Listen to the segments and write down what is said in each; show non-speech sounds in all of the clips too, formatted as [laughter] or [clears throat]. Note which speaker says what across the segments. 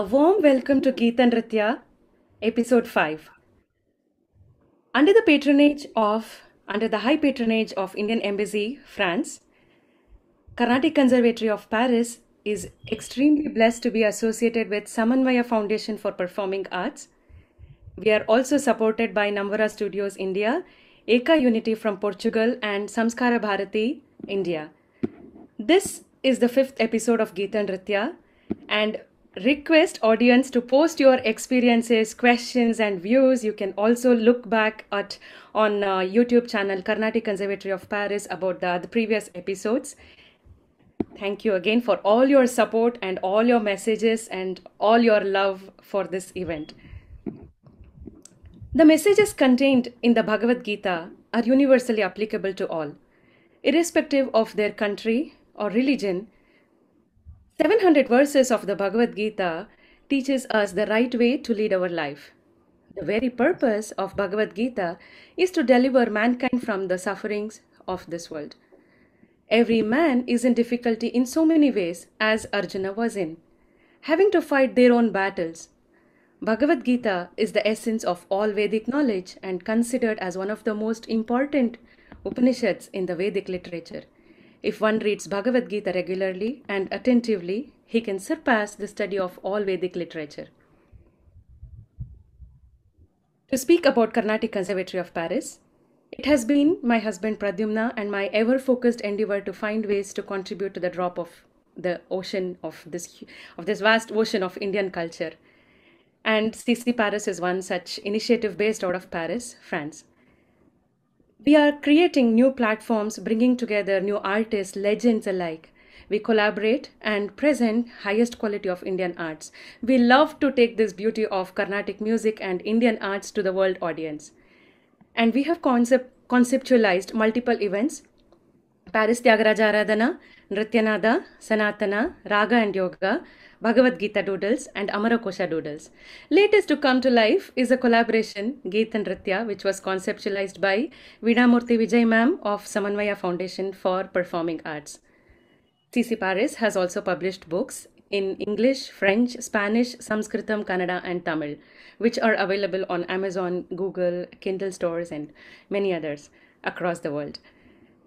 Speaker 1: A warm welcome to Geeta Nritya, episode 5. Under the patronage of, under the high patronage of Indian Embassy, France, Carnatic Conservatory of Paris is extremely blessed to be associated with Samanvaya Foundation for Performing Arts. We are also supported by Namvara Studios India, Eka Unity from Portugal, and Samskara Bharati, India. This is the fifth episode of Geeta Nritya and request audience to post your experiences, questions and views. You can also look back at on uh, YouTube channel Carnatic Conservatory of Paris about the, the previous episodes. Thank you again for all your support and all your messages and all your love for this event. The messages contained in the Bhagavad Gita are universally applicable to all, irrespective of their country or religion. 700 verses of the Bhagavad Gita teaches us the right way to lead our life. The very purpose of Bhagavad Gita is to deliver mankind from the sufferings of this world. Every man is in difficulty in so many ways as Arjuna was in, having to fight their own battles. Bhagavad Gita is the essence of all Vedic knowledge and considered as one of the most important Upanishads in the Vedic literature. If one reads Bhagavad Gita regularly and attentively, he can surpass the study of all Vedic literature. To speak about Carnatic Conservatory of Paris, it has been my husband Pradyumna and my ever focused endeavor to find ways to contribute to the drop of the ocean of this of this vast ocean of Indian culture. And CC Paris is one such initiative based out of Paris, France. We are creating new platforms, bringing together new artists, legends alike. We collaborate and present highest quality of Indian arts. We love to take this beauty of Carnatic music and Indian arts to the world audience. And we have concept, conceptualized multiple events Tyagaraja Aradhana, Nrityanada, Sanatana, Raga and Yoga, Bhagavad Gita doodles, and Amarakosha doodles. Latest to come to life is a collaboration, Geet and Nritya, which was conceptualized by Veenamurti Vijay ma'am of Samanvaya Foundation for Performing Arts. CC Paris has also published books in English, French, Spanish, Sanskritam, Kannada, and Tamil, which are available on Amazon, Google, Kindle stores, and many others across the world.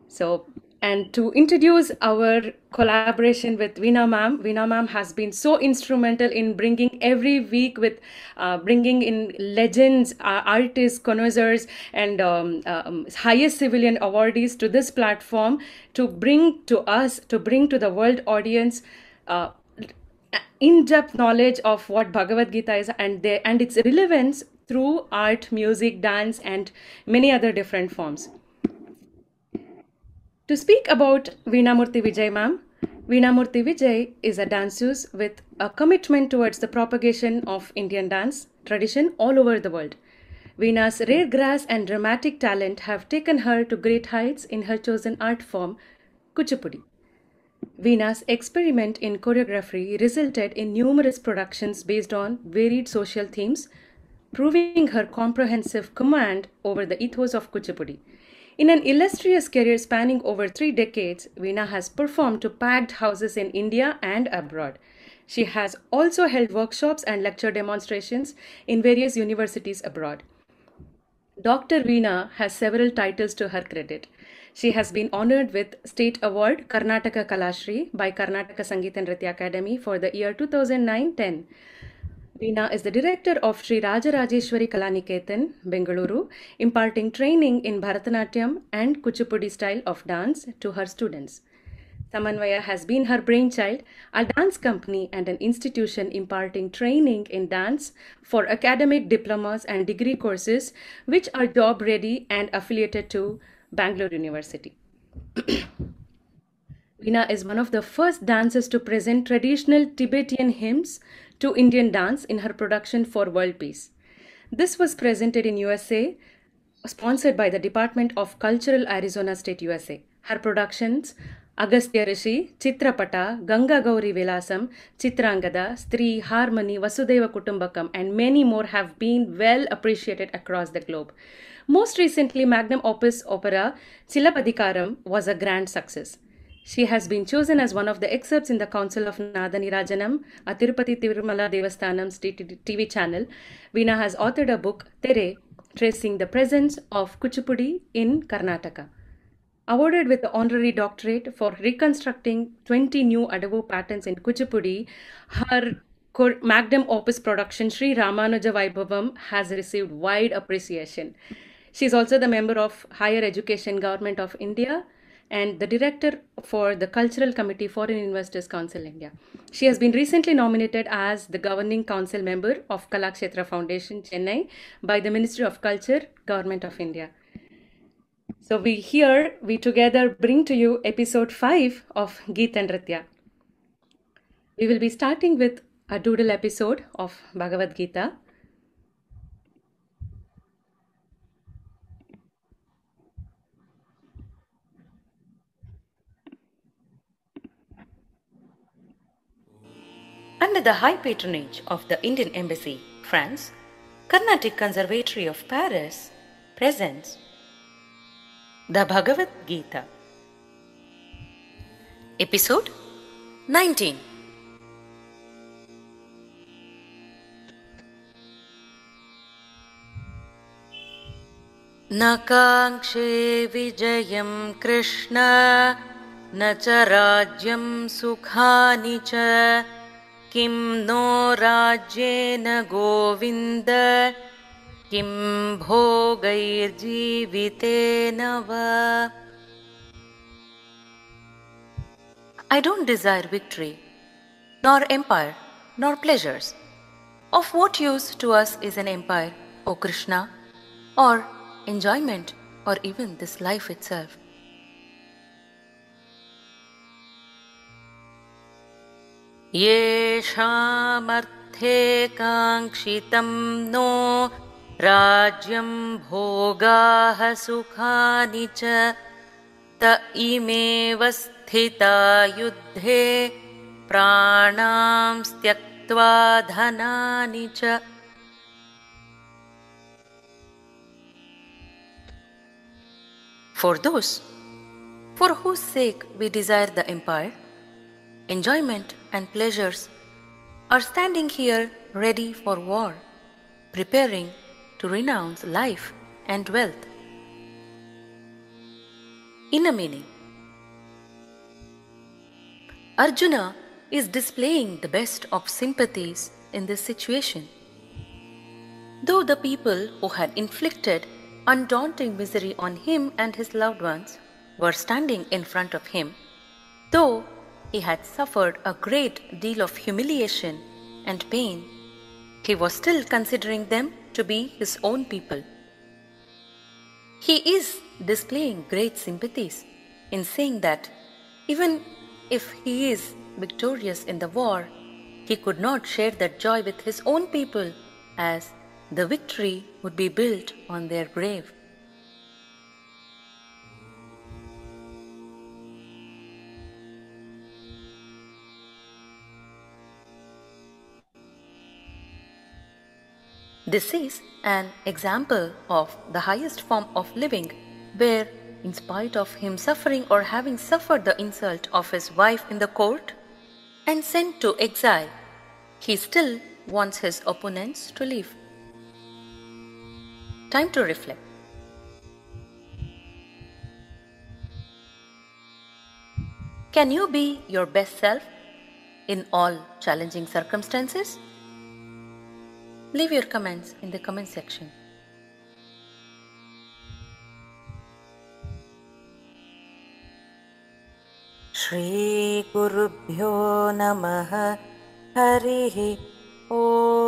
Speaker 1: So, and to introduce our collaboration with Veena ma'am, Veena ma'am has been so instrumental in bringing every week with uh, bringing in legends, uh, artists, connoisseurs, and um, um, highest civilian awardees to this platform to bring to us, to bring to the world audience. Uh, in-depth knowledge of what Bhagavad Gita is and and its relevance through art, music, dance, and many other different forms. To speak about Veenamurti Vijay ma'am, Veenamurti Vijay is a danseuse with a commitment towards the propagation of Indian dance tradition all over the world. Veena's rare grace and dramatic talent have taken her to great heights in her chosen art form, Kuchipudi. Veena's experiment in choreography resulted in numerous productions based on varied social themes, proving her comprehensive command over the ethos of Kuchipudi. In an illustrious career spanning over three decades, Veena has performed to packed houses in India and abroad. She has also held workshops and lecture demonstrations in various universities abroad. Dr. Veena has several titles to her credit. She has been honored with State Award Karnataka Kalashri by Karnataka Sangeeta and Nritya Academy for the year 2009-10. Veena is the director of Sri Rajarajeshwari Kalaniketan, Bengaluru, imparting training in Bharatanatyam and Kuchipudi style of dance to her students. Samanvaya has been her brainchild, a dance company and an institution imparting training in dance for academic diplomas and degree courses, which are job ready and affiliated to Bangalore University. Veena is one of the first dancers to present traditional Tibetan hymns to Indian dance in her production for World Peace. This was presented in USA, sponsored by the Department of Cultural Arizona State, USA. Her productions Agastya Rishi, Chitrapata, Ganga Gauri Vilasam, Chitrangada, Stri, Harmony, Vasudeva Kutumbakam, and many more have been well appreciated across the globe. Most recently, magnum opus opera Chilapadikaram was a grand success. She has been chosen as one of the excerpts in the Council of Nadanirajanam, a Tirupati Tirumala Devasthanam's TV channel. Veena has authored a book, Tere, tracing the presence of Kuchipudi in Karnataka. Awarded with the honorary doctorate for reconstructing 20 new Adavu patterns in Kuchipudi, her magnum opus production Sri Ramanuja Vaibhavam has received wide appreciation. She is also the member of Higher Education Government of India and the director for the Cultural Committee Foreign Investors Council India. She has been recently nominated as the governing council member of Kalakshetra Foundation Chennai by the Ministry of Culture, Government of India. So we here we together bring to you episode 5 of Geet and Nritya. We will be starting with a doodle episode of Bhagavad Gita.
Speaker 2: Under the high patronage of the Indian Embassy, France, Carnatic Conservatory of Paris presents the Bhagavad Gita. Episode 19 न काङ्क्षे विजयं कृष्ण न च राज्यं सुखानि च किं no राज्येन Govind किं भोगैर्जीवितेन वा I don't desire victory, nor empire, nor pleasures. Of what use to us is an empire, O Krishna, or enjoyment, or even this life itself? येषामर्थे काङ्क्षितं नो राज्यं भोगाः सुखानि च त इमेव स्थिता युद्धे प्राणां त्यक्त्वा धनानि च। For those for whose sake we desire the empire, enjoyment and pleasures are standing here ready for war, preparing to renounce life and wealth. Inner meaning Arjuna is displaying the best of sympathies in this situation. Though the people who had inflicted undaunting misery on him and his loved ones were standing in front of him, though he had suffered a great deal of humiliation and pain, he was still considering them to be his own people. He is displaying great sympathies in saying that even if he is victorious in the war, he could not share that joy with his own people as the victory would be built on their grave. This is an example of the highest form of living, where, in spite of him suffering or having suffered the insult of his wife in the court and sent to exile, he still wants his opponents to live. Time to reflect. Can you be your best self in all challenging circumstances? Leave your comments in the comment section. श्रीगुरुभ्यो नमः हरिः ॐ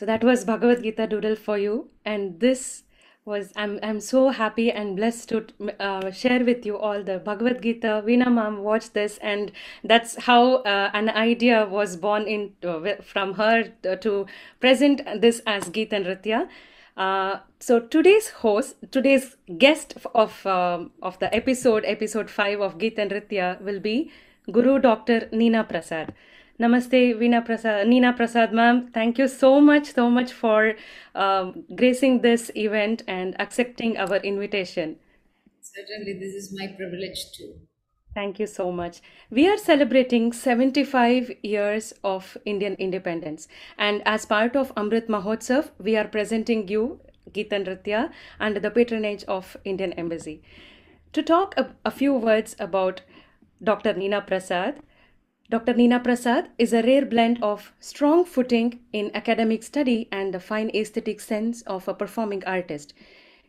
Speaker 1: So that was Bhagavad Gita doodle for you, and this was I'm I'm so happy and blessed to uh, share with you all the Bhagavad Gita. Veena ma'am watched this, and that's how uh, an idea was born in uh, from her to, present this as Gita Nritya. Uh, so today's host, today's guest of um of the episode, episode five of Gita Nritya, will be Guru Dr. Nina Prasad. Namaste, Veena Prasad, Nina Prasad, ma'am. Thank you so much, so much for um, gracing this event and accepting our invitation.
Speaker 3: Certainly, this is my privilege too.
Speaker 1: Thank you so much. We are celebrating 75 years of Indian independence, and as part of Amrit Mahotsav, we are presenting you Geeta Nritya under the patronage of Indian Embassy. To talk a, a few words about Dr. Nina Prasad, Dr. Nina Prasad is a rare blend of strong footing in academic study and the fine aesthetic sense of a performing artist.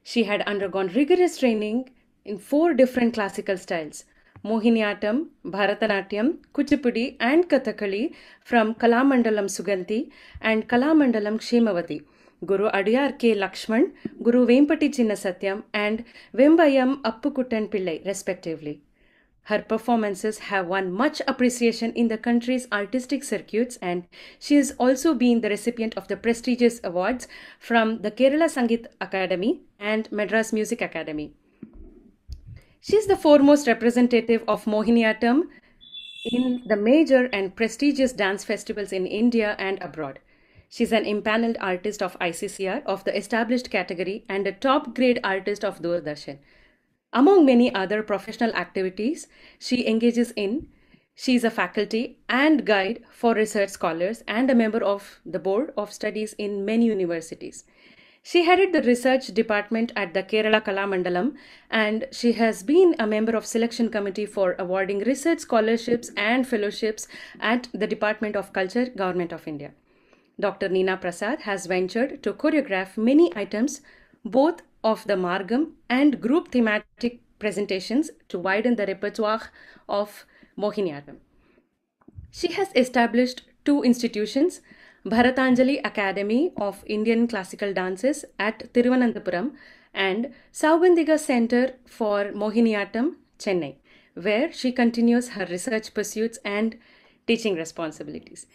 Speaker 1: She had undergone rigorous training in four different classical styles Mohiniyattam, Bharatanatyam, Kuchipudi, and Kathakali from Kalamandalam Sugandhi and Kalamandalam Kshemavati. Guru Adyar K. Lakshman, Guru Vempati Chinna Satyam, and Vembayam Appukuttan Pillai, respectively. Her performances have won much appreciation in the country's artistic circuits, and she has also been the recipient of the prestigious awards from the Kerala Sangeet Academy and Madras Music Academy. She is the foremost representative of Mohiniyattam in the major and prestigious dance festivals in India and abroad. She is an impaneled artist of ICCR of the established category and a top grade artist of Doordarshan. Among many other professional activities she engages in, she is a faculty and guide for research scholars and a member of the board of studies in many universities. She headed the research department at the Kerala Kalamandalam and she has been a member of selection committee for awarding research scholarships and fellowships at the Department of Culture, Government of India. Dr. Nina Prasad has ventured to choreograph many items both of the Margam and group thematic presentations to widen the repertoire of Mohiniyattam. She has established two institutions Bharatanjali Academy of Indian Classical Dances at Thiruvananthapuram and Sougandhika Center for Mohiniyattam, Chennai, where she continues her research pursuits and teaching responsibilities.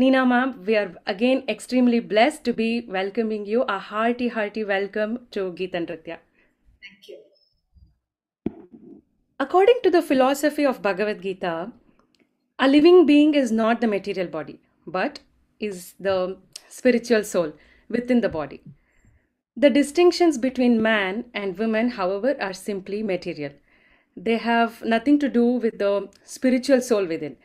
Speaker 1: Nina ma'am, we are again extremely blessed to be welcoming you. A hearty, hearty welcome to Geeta Nritya.
Speaker 3: Thank you.
Speaker 1: According to the philosophy of Bhagavad Gita, a living being is not the material body, but is the spiritual soul within the body. The distinctions between man and woman, however, are simply material. They have nothing to do with the spiritual soul within.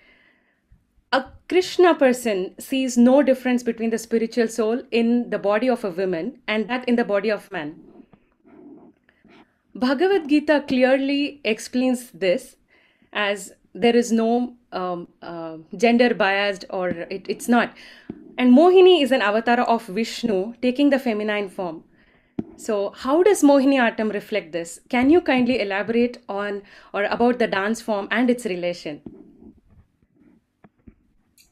Speaker 1: A Krishna person sees no difference between the spiritual soul in the body of a woman and that in the body of man. Bhagavad Gita clearly explains this as there is no um, uh, gender biased or it, it's not. And Mohini is an avatar of Vishnu taking the feminine form. So, how does Mohiniyattam reflect this? Can you kindly elaborate on or about the dance form and its relation?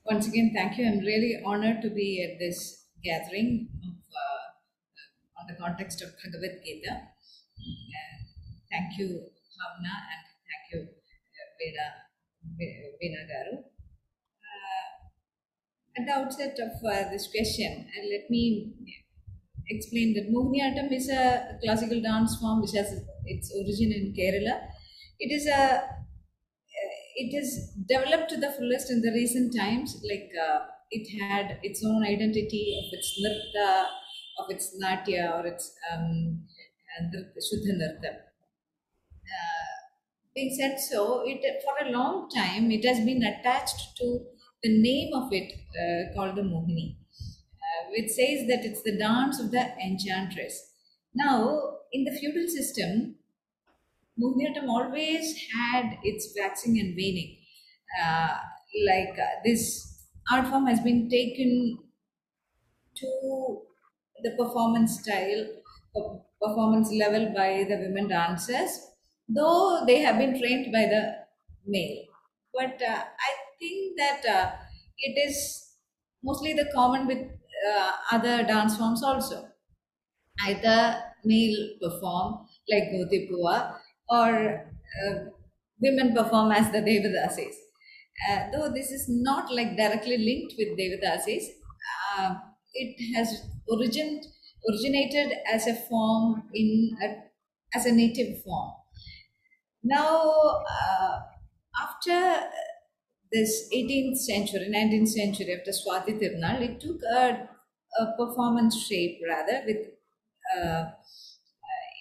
Speaker 3: Once again, thank you. I'm really honored to be at this gathering of, uh, on the context of Bhagavad Gita. Uh, thank you, Bhavna, and thank you, uh, Veda, Ve- Veena Garu. Uh, at the outset of uh, this question, uh, let me explain that Mohiniyattam is a classical dance form which has its origin in Kerala. It is a uh, it is developed to the fullest in the recent times. Like uh, it had its own identity of its nirta, of its natya or its um, shuddha nirta. Uh, being said so, it for a long time it has been attached to the name of it uh, called the Mohini, uh, which says that it's the dance of the enchantress. Now, in the feudal system, Mohiniyattam always had its waxing and waning. Uh, like uh, this art form has been taken to the performance style, performance level by the women dancers, though they have been trained by the male. But uh, I think that uh, it is mostly the common with uh, other dance forms also. Either male perform like Gotipua or uh, women perform as the Devadasis. Uh, though this is not like directly linked with Devadasis, uh, it has origin, originated as a form in a, as a native form. Now, uh, after this 18th century, 19th century, after Swati Tirunal, it took a, a performance shape rather with uh,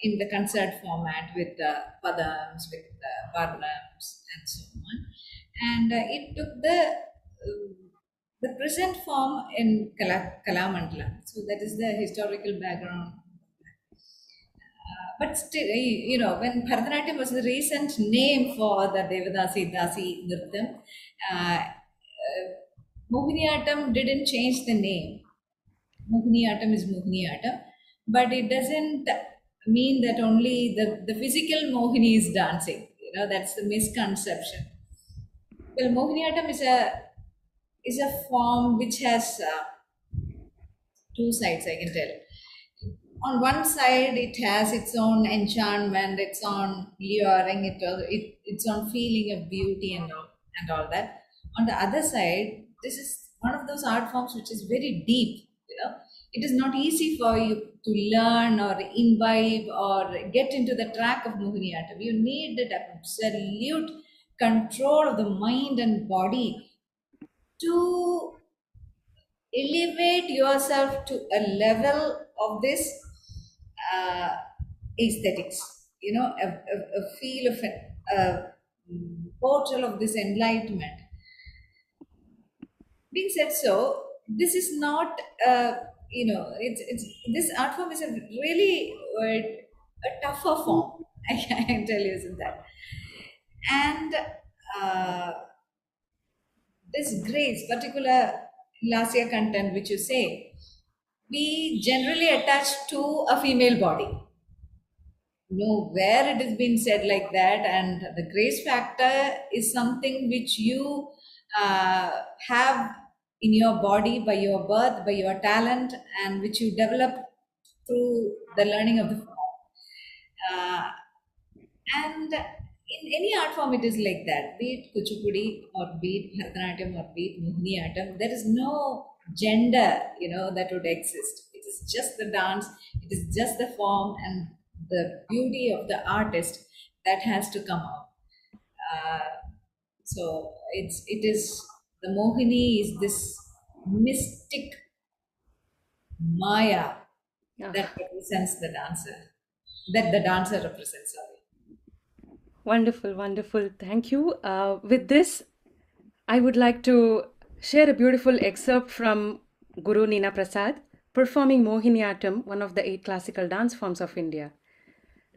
Speaker 3: in the concert format with the padams, with the varnams, and so on. And uh, it took the uh, the present form in Kala, Kalamandala. So that is the historical background. Uh, but still, you know, when Bharatanatyam was the recent name for the Devadasi Dasi Nirtam, uh, Mohiniyattam didn't change the name. Mohiniyattam is Mohiniyattam, but it doesn't mean that only the, the physical Mohini is dancing. You know, that's the misconception. Well, Mohiniyattam is a is a form which has uh, two sides, I can tell. On one side, it has its own enchantment, its own luring, it, it its own feeling of beauty and all, and all that. On the other side, this is one of those art forms which is very deep. You know, it is not easy for you to learn or imbibe or get into the track of Mohiniyattam. You need that absolute control of the mind and body to elevate yourself to a level of this uh, aesthetics, you know, a, a, a feel of a, a portal of this enlightenment. Being said so, this is not, you know, it's, it's this art form is a really uh, a tougher form. [laughs] I can tell you isn't that, and. Uh, this grace, particular lasya content which you say, we generally attach to a female body. Know where it has been said like that, and the grace factor is something which you uh, have in your body by your birth, by your talent, and which you develop through the learning of the form. Uh, and in any art form it is like that. Be it kuchipudi or be it bharatanatyam or be it mohiniyattam there is no gender you know that would exist. It is just the dance it is just the form and the beauty of the artist that has to come out. Uh, so it's it is the mohini is this mystic maya that represents the dancer that the dancer represents sorry
Speaker 1: Wonderful, wonderful. Thank you. Uh, with this, I would like to share a beautiful excerpt from Guru Nina Prasad performing Mohiniyattam, one of the eight classical dance forms of India.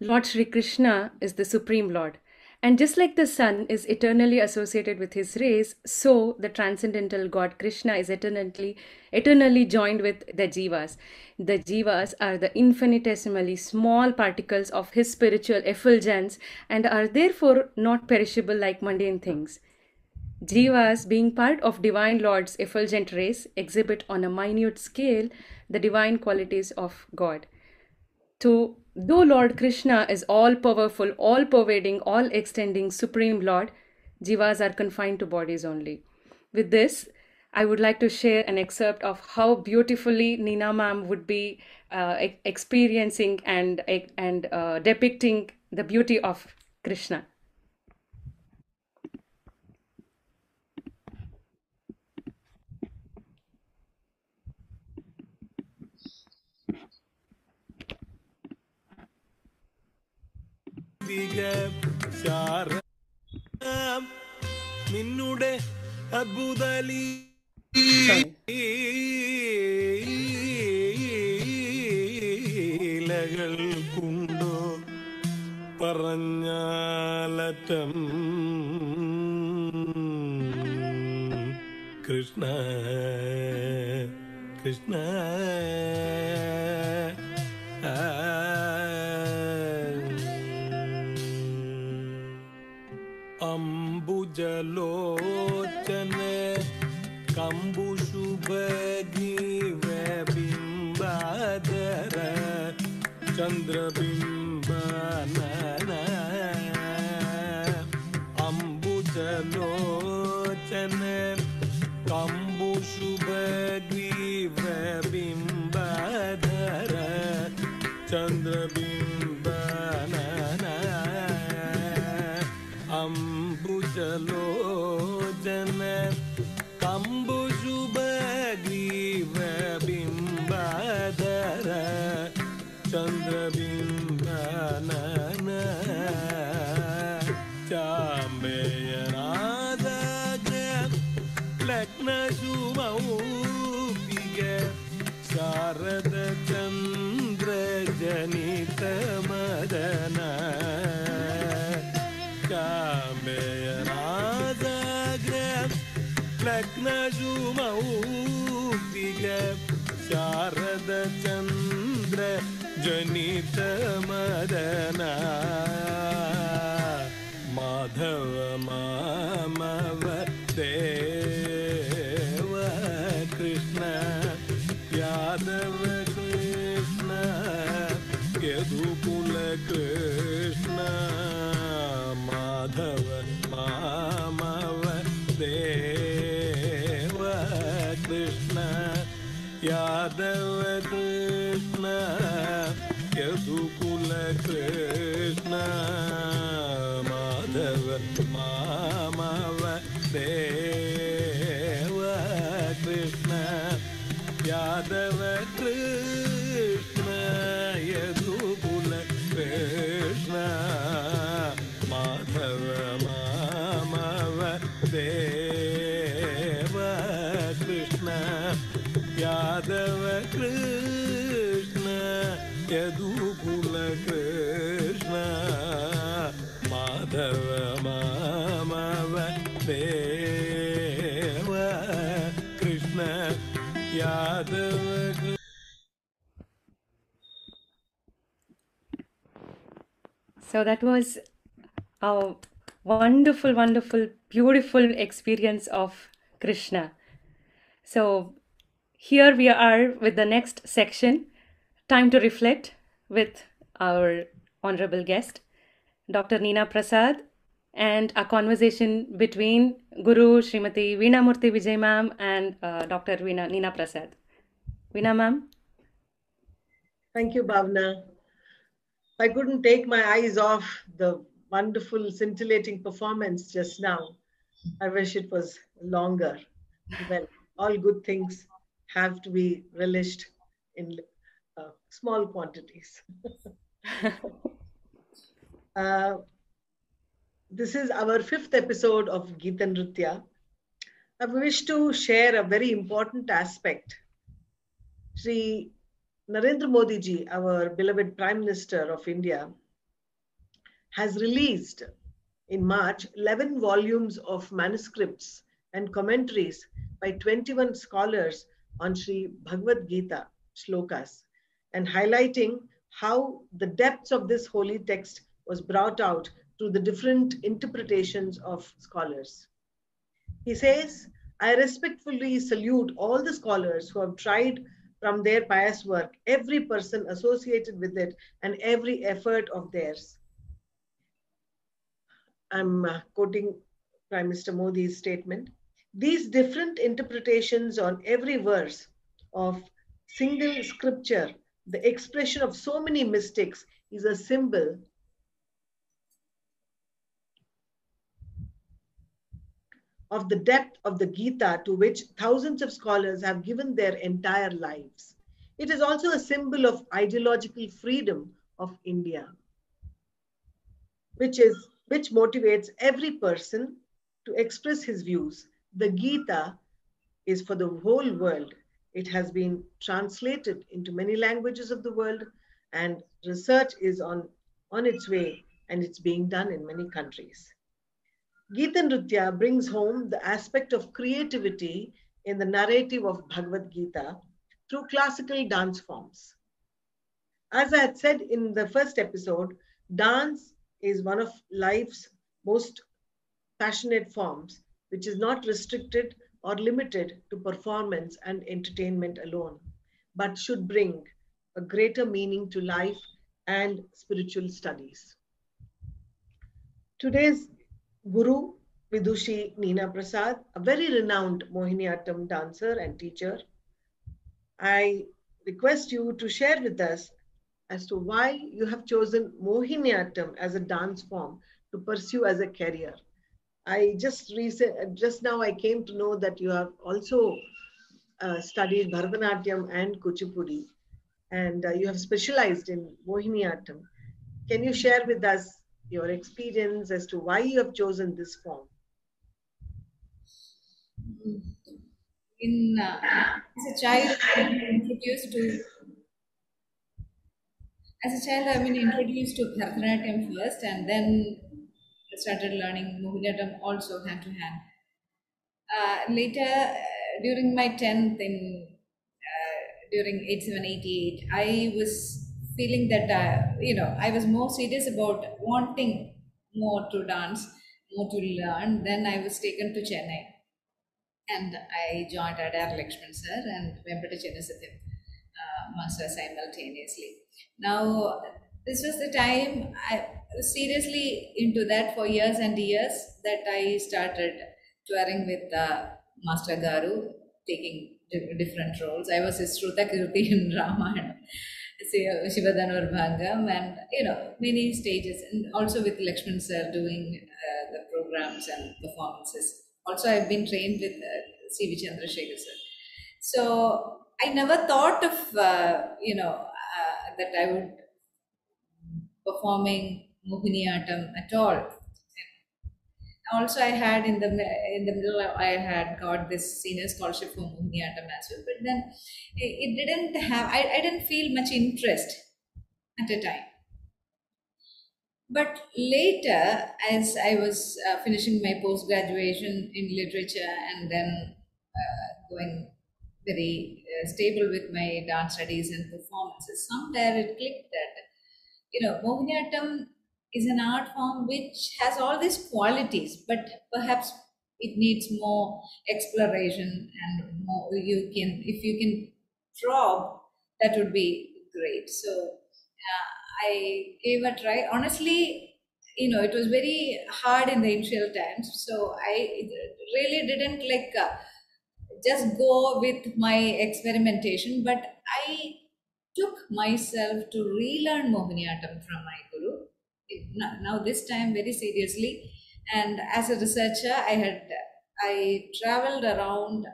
Speaker 1: Lord Sri Krishna is the Supreme Lord. And just like the sun is eternally associated with his rays, so the transcendental God Krishna is eternally, eternally joined with the jivas. The jivas are the infinitesimally small particles of his spiritual effulgence and are therefore not perishable like mundane things. Jivas, being part of Divine Lord's effulgent race, exhibit on a minute scale the divine qualities of God. So, though Lord Krishna is all powerful, all pervading, all extending, supreme Lord, jivas are confined to bodies only. With this, I would like to share an excerpt of how beautifully Nina ma'am would be uh, experiencing and, and uh, depicting the beauty of Krishna.
Speaker 4: അധിക ശാര നിന്നുടെ അത്ഭുത ലീലകൾ കൊണ്ടോ പറഞ്ഞാലറ്റം. കൃഷ്ണ കൃഷ്ണ. उज्जलोचन कम्बुशुभगीवे बिम्बादर चन्द्रबिम्बनन अम्बुजलोचन कम्बुशुभग्रीव चंद्र चन्द्रबिम्ब लग्नशुमौपिग शारद चन्द्र जनितमदन माधव मामव देव Krishna Yadav Radha Krishna, Yadukula Krishna, Madhava, Mamava, Deva.
Speaker 1: So that was a wonderful, wonderful, beautiful experience of Krishna. So here we are with the next section, Time to Reflect, with our honorable guest, Dr. Nina Prasad, and a conversation between Guru Srimati Veena Murthy Vijay ma'am and uh, Dr. Veena, Neena Prasad. Veena ma'am?
Speaker 5: Thank you, Bhavna. I couldn't take my eyes off the wonderful, scintillating performance just now. I wish it was longer. Well, all good things have to be relished in uh, small quantities. [laughs] Uh, this is our fifth episode of Geeta Nritya. I wish to share a very important aspect. Sri Narendra Modi ji, our beloved Prime Minister of India, has released in March 11 volumes of manuscripts and commentaries by 21 scholars on Sri Bhagavad Gita shlokas and highlighting how the depths of this holy text was brought out through the different interpretations of scholars. He says, I respectfully salute all the scholars who have tried from their pious work, every person associated with it, and every effort of theirs. I'm uh, quoting Prime Minister Modi's statement. These different interpretations on every verse of single scripture, the expression of so many mystics, is a symbol of the depth of the Gita to which thousands of scholars have given their entire lives. It is also a symbol of ideological freedom of India, which is which motivates every person to express his views. The Gita is for the whole world. It has been translated into many languages of the world, and research is on, on its way, and it's being done in many countries. Gita Nritya brings home the aspect of creativity in the narrative of Bhagavad Gita through classical dance forms. As I had said in the first episode, dance is one of life's most passionate forms, which is not restricted or limited to performance and entertainment alone, but should bring a greater meaning to life and spiritual studies. Today's Guru Vidushi Nina Prasad, a very renowned Mohiniyattam dancer and teacher. I request you to share with us as to why you have chosen Mohiniyattam as a dance form to pursue as a career. I just recent, just now I came to know that you have also uh, studied Bharatanatyam and Kuchipudi, and uh, you have specialized in Mohiniyattam. Can you share with us your experience as to why you have chosen this form?
Speaker 3: in uh, as a child I've been introduced to as a child I've been introduced to Bharatanatyam first and then I started learning Mohiniyattam also hand to hand. Uh, later uh, during my 10th in uh, during 8788 I was feeling that uh, you know I was more serious about wanting more to dance more to learn then I was taken to Chennai and I joined Adyar Lakshman sir and Vempati Chinna Satyam uh, master simultaneously. Now, this was the time I was seriously into that for years and years that I started touring with uh, Master Garu, taking di- different roles. I was his Shruta Kirti in [laughs] Ramayana, Shivadanur Bhangam, and you know, many stages, and also with Lakshman sir doing uh, the programs and performances. Also i've been trained with uh, cv sir. So i never thought of uh, you know uh, that i would performing mohiniyattam at all also i had in the in the middle i had got this senior scholarship for mohiniyattam as well but then it, didn't have I, I didn't feel much interest at a time. But later, as I was uh, finishing my post graduation in literature and then uh, going very uh, stable with my dance studies and performances, somewhere it clicked that, you know, Mohiniyattam is an art form which has all these qualities, but perhaps it needs more exploration and more you can, if you can probe, that would be great. So, uh, I gave a try. Honestly, you know, it was very hard in the initial times. So I really didn't like uh, just go with my experimentation, but I took myself to relearn Mohiniyattam from my guru. Now, now this time very seriously, and as a researcher, I had I traveled around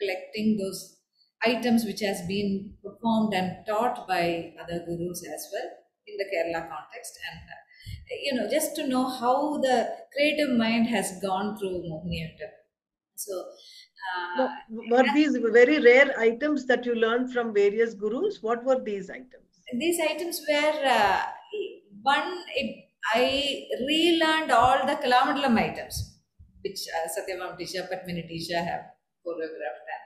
Speaker 3: collecting those items which has been performed and taught by other gurus as well in the Kerala context, and uh, you know, just to know how the creative mind has gone through Mohiniyattam. So, uh,
Speaker 5: were these very rare items that you learned from various gurus? What were these items?
Speaker 3: these items were uh, one. It, I relearned all the Kalamandalam items, which uh, Satyavam Tisha, Padmini Tisha have choreographed. And,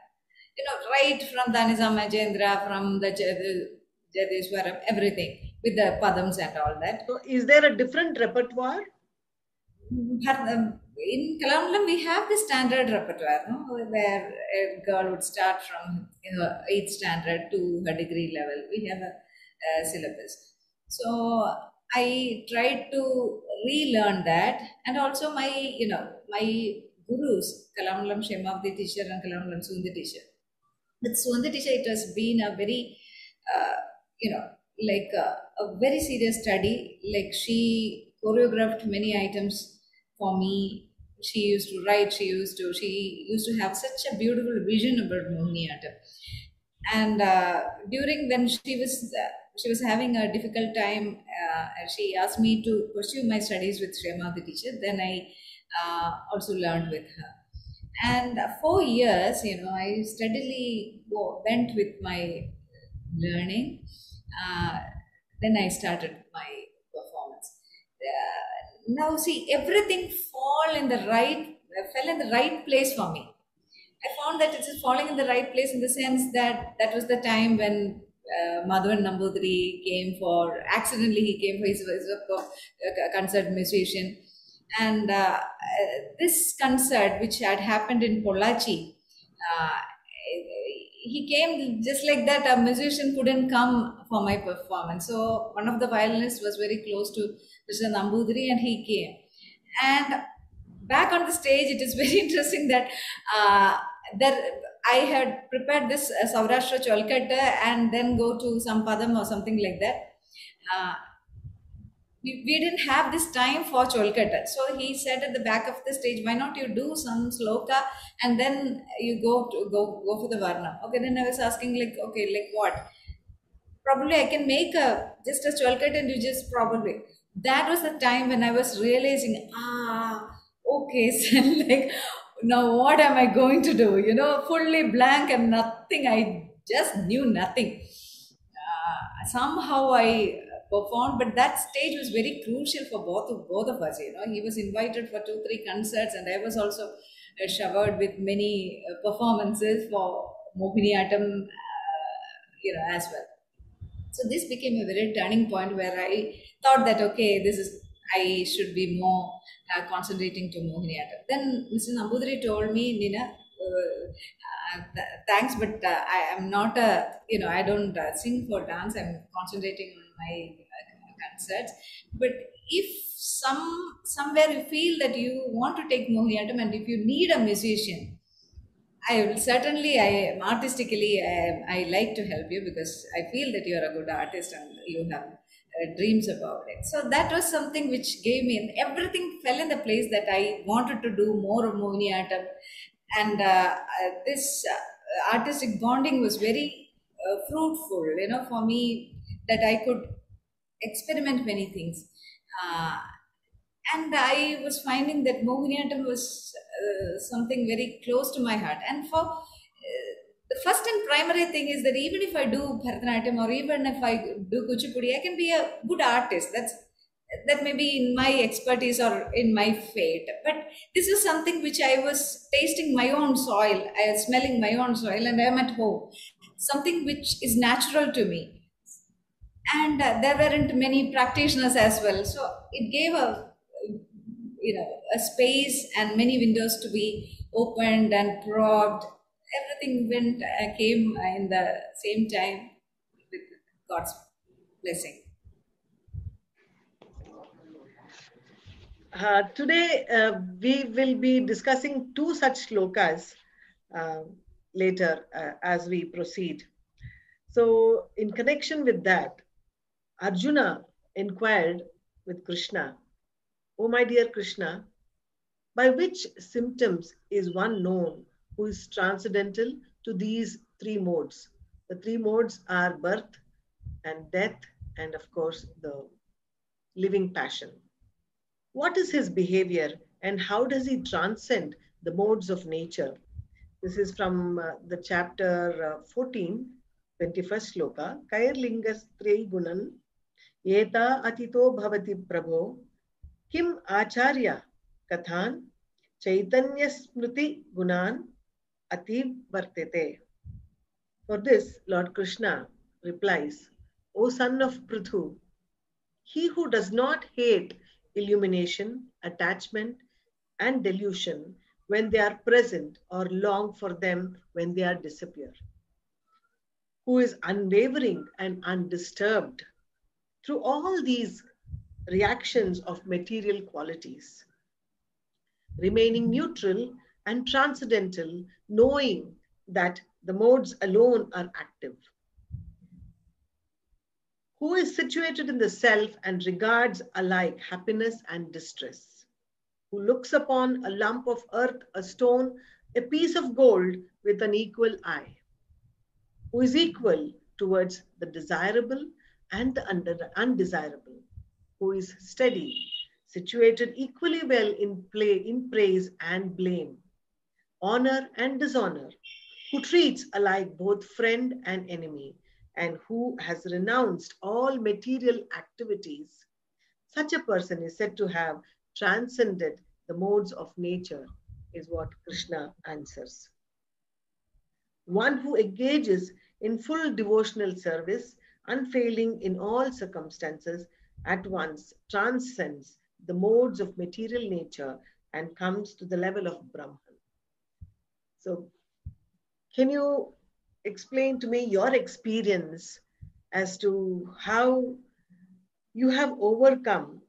Speaker 3: you know, right from Danisa Majendra, from the Jathiswaram, everything with the padams and all that.
Speaker 5: So, is there a different repertoire?
Speaker 3: Um, in Kalamandalam, we have the standard repertoire, no? where a girl would start from you know, eighth standard to her degree level. We have a, a syllabus. So I tried to relearn that, and also my, you know, my gurus, Kalamandalam Kshemavati teacher and Kalamandalam Sundi teacher. With Sundi teacher, it has been a very, uh, you know, like a, a very serious study. Like she choreographed many items for me. She used to write. She used to. She used to have such a beautiful vision about Mohiniyattam. And uh, during when she was uh, she was having a difficult time, uh, she asked me to pursue my studies with Shema, the teacher. Then I uh, also learned with her. And for years, you know, I steadily went with my learning. Uh, then I started my performance. Uh, now, see, everything fall in the right, fell in the right place for me. I found that it is falling in the right place in the sense that that was the time when uh, Madhavan Nambudiri came for, accidentally he came for his, his uh, concert musician. And uh, this concert, which had happened in Pollachi, Uh, he came just like that. A musician couldn't come for my performance. So one of the violinists was very close to Mr. Nambudiri and he came. And back on the stage, it is very [laughs] interesting that uh, that I had prepared this uh, Saurashtra Cholkatta and then go to some Padam or something like that. Uh, we, we didn't have this time for Cholkatta. So he said at the back of the stage, why not you do some sloka and then you go to go go for the Varna. Okay, then I was asking like, okay, like what? Probably I can make a just a Cholkatta and you just probably. That was the time when I was realizing, ah, okay, [laughs] so like now what am I going to do? You know, fully blank and nothing. I just knew nothing. Uh, somehow I performed, but that stage was very crucial for both of both of us. You know, he was invited for two, three concerts, and I was also uh, showered with many uh, performances for Mohiniyattam, uh, you know, as well. So this became a very turning point where I thought that okay, this is I should be more uh, concentrating to Mohiniyattam. Then Mr. Nambudiri told me, Nina, uh, th- thanks, but uh, I am not a, you know, I don't uh, sing for dance. I'm concentrating on my uh, concerts. But if some somewhere you feel that you want to take Mohiniyattam and if you need a musician, I will certainly, I artistically, I, I like to help you because I feel that you are a good artist and you have dreams about it. So that was something which gave me, and everything fell in the place that I wanted to do more of Mohiniyattam. And uh, uh, this uh, artistic bonding was very uh, fruitful, you know, for me that I could experiment many things. Uh, and I was finding that Mohiniyattam was something very close to my heart. And for the first and primary thing is that even if I do Bharatanatyam or even if I do Kuchipudi, I can be a good artist. That's that may be in my expertise or in my fate. But this is something which I was tasting my own soil, I was smelling my own soil, and I am at home. Something which is natural to me. And uh, there weren't many practitioners as well. So it gave a you know a space and many windows to be opened and probed everything went uh, came in the same time with god's blessing
Speaker 5: Uh, today, uh, we will be discussing two such shlokas uh, later uh, as we proceed. So, in connection with that, Arjuna inquired with Krishna, Oh, my dear Krishna, by which symptoms is one known who is transcendental to these three modes? The three modes are birth and death, and of course, the living passion. What is his behavior and how does he transcend the modes of nature? This is from uh, the chapter uh, 14, 21st sloka. Kairlingas Trei Gunan Yeta Atito Bhavati Prabho Kim Acharya Kathan Chaitanya Smriti Gunan Ati Vartete. For this, Lord Krishna replies, O son of Prithu, he who does not hate illumination, attachment, and delusion when they are present or long for them when they are disappear. Who is unwavering and undisturbed through all these reactions of material qualities, remaining neutral and transcendental, knowing that the modes alone are active. Who is situated in the self and regards alike happiness and distress, who looks upon a lump of earth, a stone, a piece of gold with an equal eye, who is equal towards the desirable and the undesirable, who is steady, situated equally well in play, in praise and blame, honor and dishonor, who treats alike both friend and enemy, and who has renounced all material activities, such a person is said to have transcended the modes of nature, is what Krishna answers. One who engages in full devotional service, unfailing in all circumstances, at once transcends the modes of material nature and comes to the level of Brahman. So, can you explain to me your experience as to how you have overcome?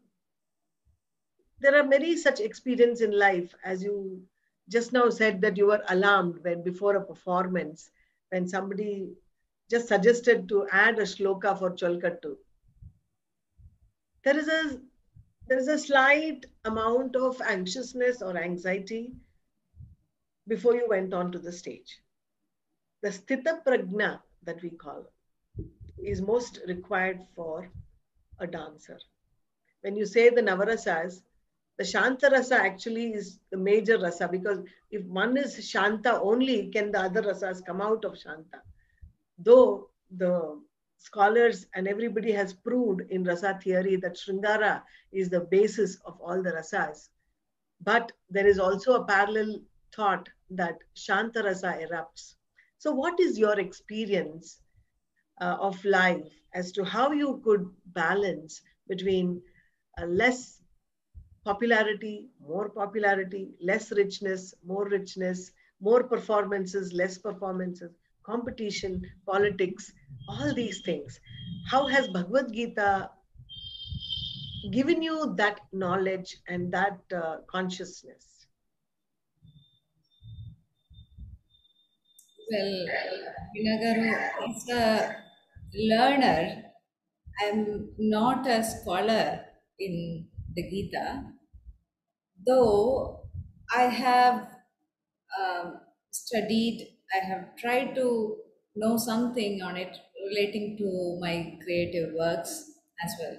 Speaker 5: There are many such experiences in life, as you just now said that you were alarmed when before a performance, when somebody just suggested to add a shloka for Cholkattu. There is a there is a slight amount of anxiousness or anxiety before you went on to the stage. The sthita prajna that we call is most required for a dancer. When you say the navarasas, the shanta rasa actually is the major rasa because if one is shanta only, can the other rasas come out of shanta? Though the scholars and everybody has proved in rasa theory that Sringara is the basis of all the rasas. But there is also a parallel thought that Shanta rasa erupts. So, what is your experience uh, of life as to how you could balance between less popularity, more popularity, less richness, more richness, more performances, less performances, competition, politics, all these things. How has Bhagavad Gita given you that knowledge and that uh, consciousness?
Speaker 3: Well, Veenagaru, as a learner, I'm not a scholar in the Gita, though I have um, studied, I have tried to know something on it relating to my creative works as well.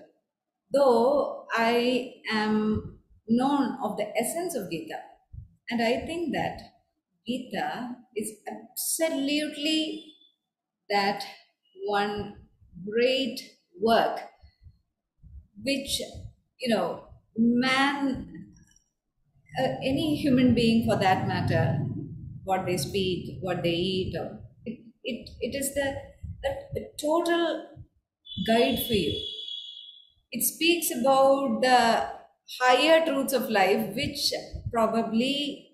Speaker 3: Though I am known of the essence of Gita, and I think that Gita is absolutely that one great work which, you know, man, uh, any human being for that matter, what they speak, what they eat, it, it, it is the, the, the total guide for you. It speaks about the higher truths of life, which probably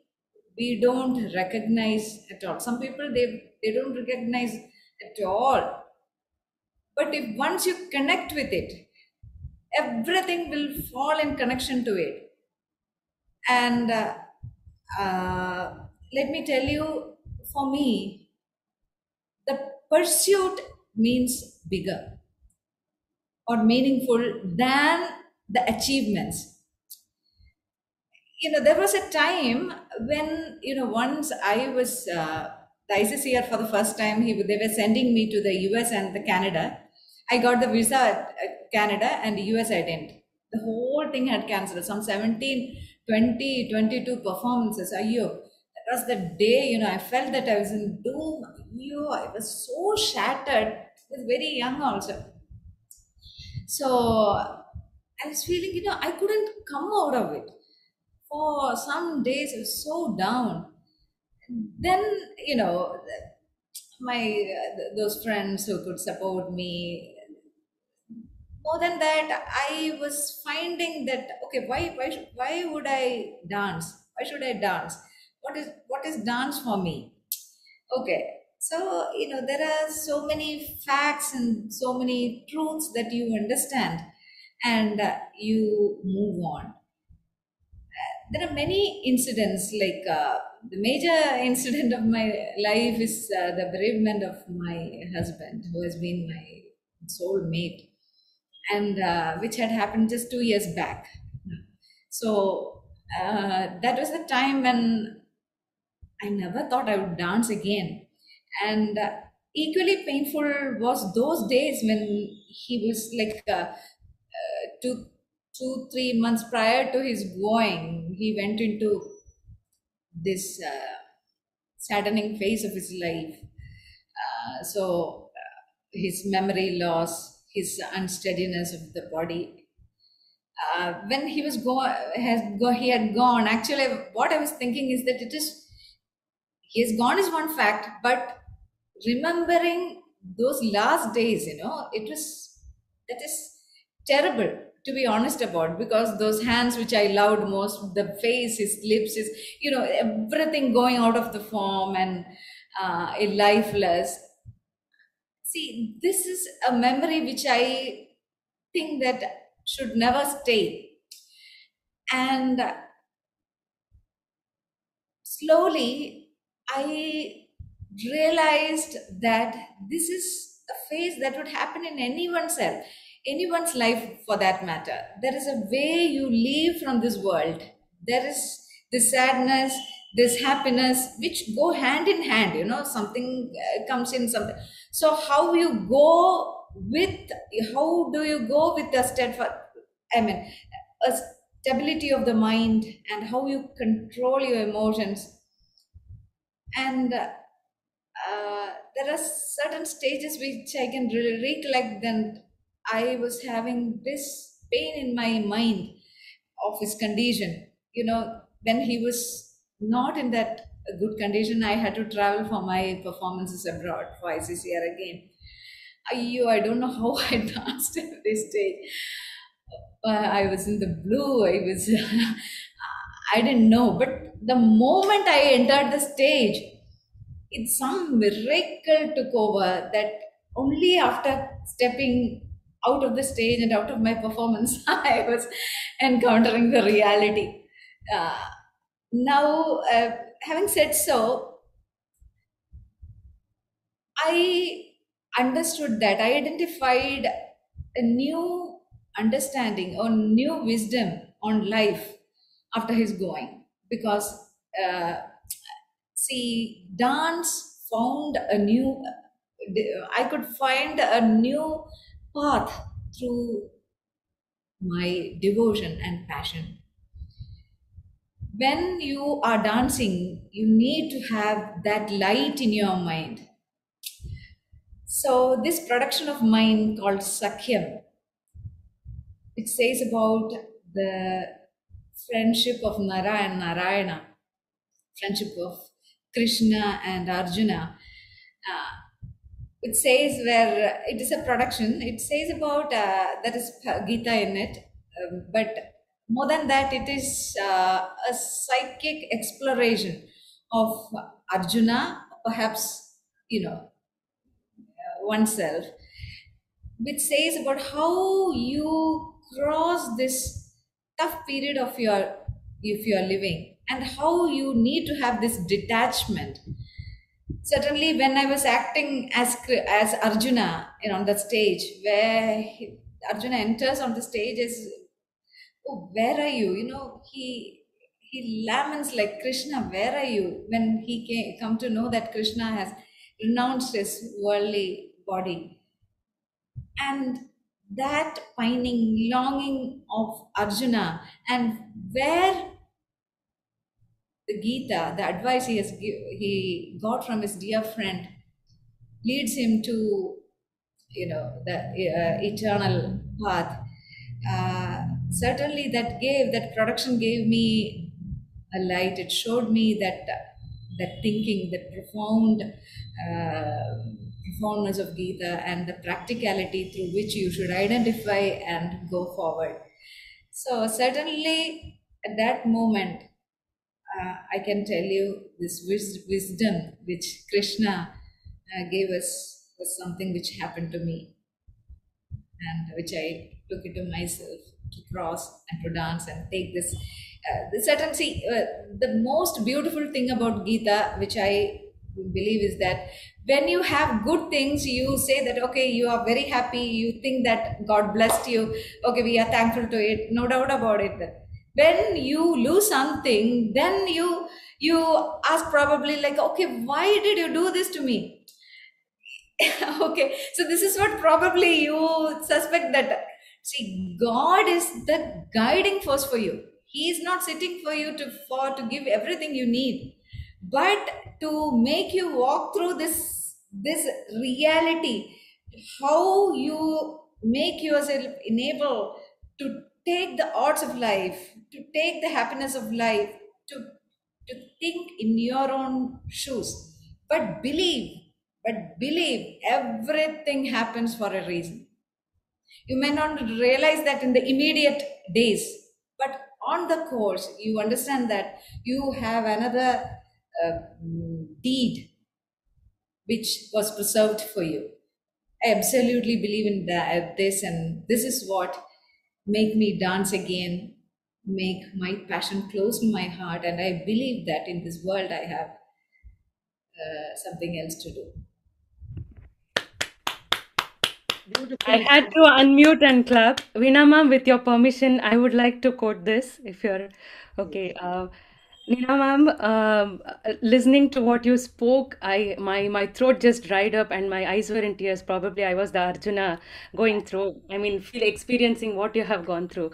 Speaker 3: we don't recognize at all. Some people they they don't recognize at all. But if once you connect with it, everything will fall in connection to it. And uh, uh, let me tell you, for me, the pursuit means bigger or meaningful than the achievements you know there was a time when you know once i was uh, the ICCR for the first time he they were sending me to the us and the canada. I got the visa at canada and the us i didn't. The whole thing had cancelled. Some 17 20 22 performances. You that was the day you know i felt that i was in doom. You i was so shattered. I was very young also. So i was feeling you know i couldn't come out of it for some days I was so down. Then, you know, my those friends who could support me. More than that, I was finding that okay, why why why would I dance? Why should I dance? What is what is dance for me? Okay, so you know there are so many facts and so many truths that you understand, and uh, you move on there are many incidents like uh, the major incident of my life is uh, the bereavement of my husband who has been my soul mate and uh, which had happened just two years back. So uh, that was the time when i never thought i would dance again. And uh, equally painful was those days when he was like uh, uh, two three months prior to his going he went into this uh, saddening phase of his life. Uh, so uh, his memory loss his unsteadiness of the body. Uh, when he was go has go he had gone actually what i was thinking is that it is he has gone is one fact but remembering those last days you know it was that is terrible to be honest about because those hands which i loved most the face his lips his you know everything going out of the form and uh, lifeless. See, this is a memory which I think that should never stay. And slowly, I realized that this is a phase that would happen in anyone's life, anyone's life for that matter. There is a way you leave from this world. There is this sadness, this happiness, which go hand in hand. You know, something uh, comes in something. So how you go with, how do you go with the steadfast? I mean, a stability of the mind and how you control your emotions and uh, there are certain stages which I can re- recollect. Then I was having this pain in my mind of his condition. You know, when he was not in that good condition, I had to travel for my performances abroad for ICCR again. Ayyo, I don't know how I danced [laughs] at this stage. Uh, I was in the blue. I was, [laughs] I didn't know. But the moment I entered the stage, it's some miracle took over that only after stepping out of the stage and out of my performance, [laughs] I was encountering the reality. Uh, now, uh, having said so, I understood that I identified a new understanding or new wisdom on life after his going because uh, see dance found a new i could find a new path through my devotion and passion when you are dancing you need to have that light in your mind so this production of mine called sakhyam it says about the friendship of nara and narayana friendship of Krishna and Arjuna. Uh, it says where it is a production, it says about uh, there is Gita in it, um, but more than that, it is uh, a psychic exploration of Arjuna, perhaps, you know, oneself, which says about how you cross this tough period of your if you are living and how you need to have this detachment certainly when i was acting as as arjuna you know, on the stage where he, arjuna enters on the stage is oh where are you? You know he he laments like krishna where are you? When he came come to know that krishna has renounced his worldly body. And that pining longing of arjuna and where the Gita, the advice he has he got from his dear friend, leads him to, you know, the uh, eternal path. Uh, certainly, that gave that production gave me a light. It showed me that that thinking, that profound uh, profoundness of Gita, and the practicality through which you should identify and go forward. So certainly, at that moment uh, I can tell you this wis- wisdom which Krishna uh, gave us was something which happened to me and which I took it to myself to cross and to dance and take this. Uh, the certain see uh, the most beautiful thing about Gita, which I believe, is that when you have good things, you say that okay, you are very happy. You think that God blessed you. Okay, we are thankful to it. No doubt about it when you lose something then you you ask probably like okay why did you do this to me? [laughs] Okay so this is what probably you suspect that see god is the guiding force for you. He is not sitting for you to for to give everything you need. But to make you walk through this this reality how you make yourself enable to take the odds of life to take the happiness of life, to, to think in your own shoes. But believe, but believe everything happens for a reason. You may not realize that in the immediate days, but on the course, you understand that you have another uh, deed which was preserved for you. I absolutely believe in that, this, and this is what make me dance again, make my passion close to my heart, and I believe that in this world I have uh, something else to do.
Speaker 2: Beautiful.
Speaker 1: I had to unmute and clap. Veena ma'am, with your permission, I would like to quote this if you're okay. Uh, Neena ma'am, um, listening to what you spoke, I my my throat just dried up and my eyes were in tears. Probably I was the Arjuna going through. I mean, feel experiencing what you have gone through.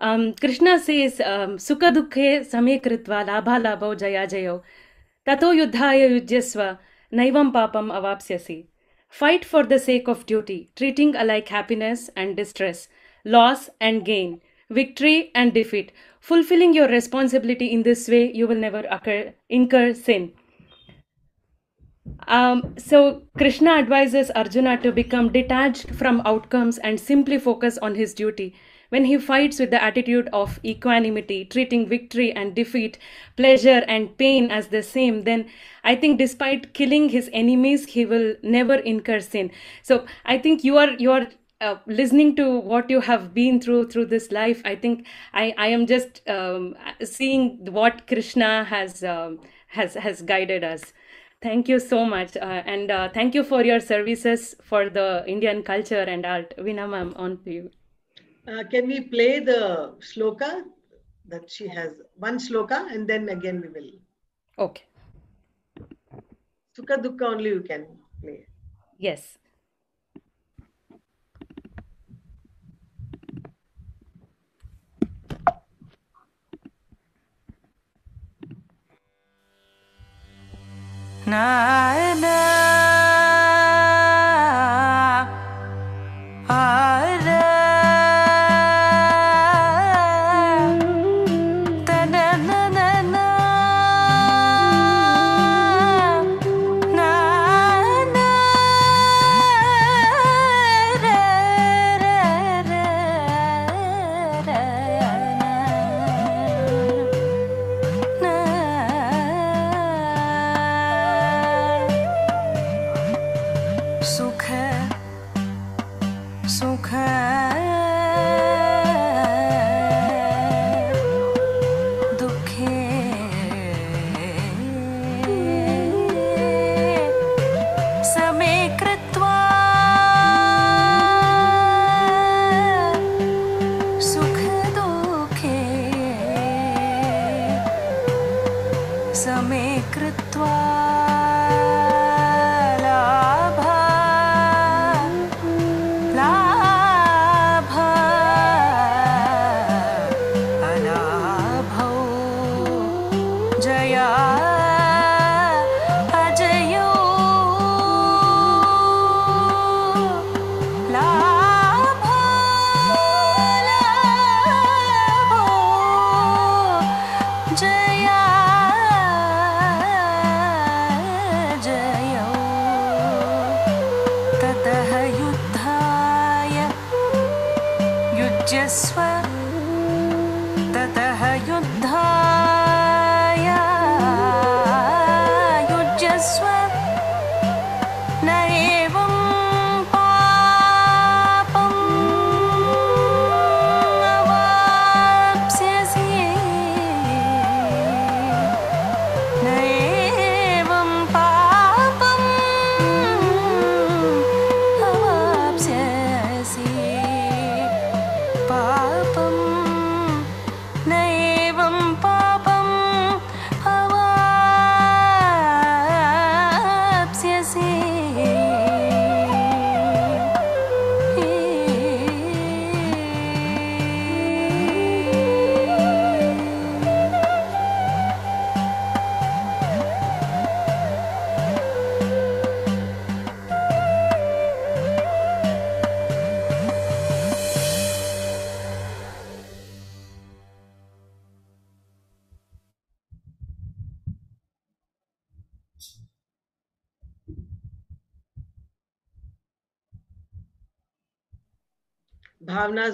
Speaker 1: Um, Krishna says, um, "Sukha dukhe same kritva labha labho jaya jayo, tato yuddhaya yujyasva naivam papam avapsyasi." Fight for the sake of duty, treating alike happiness and distress, loss and gain, victory and defeat. Fulfilling your responsibility in this way, you will never occur, incur sin. Um, so, Krishna advises Arjuna to become detached from outcomes and simply focus on his duty. When he fights with the attitude of equanimity, treating victory and defeat, pleasure and pain as the same, then I think despite killing his enemies, he will never incur sin. So, I think you are you are uh, listening to what you have been through through this life. I think I I am just um, seeing what Krishna has um, has has guided us. Thank you so much, uh, and uh, thank you for your services for the Indian culture and art. Veena ma'am, on to you.
Speaker 2: Uh, can we play the shloka that she has? One shloka, and then again we will.
Speaker 1: Okay.
Speaker 2: Sukha Dukkha only you can play.
Speaker 1: Yes.
Speaker 6: Nine, nine,
Speaker 2: I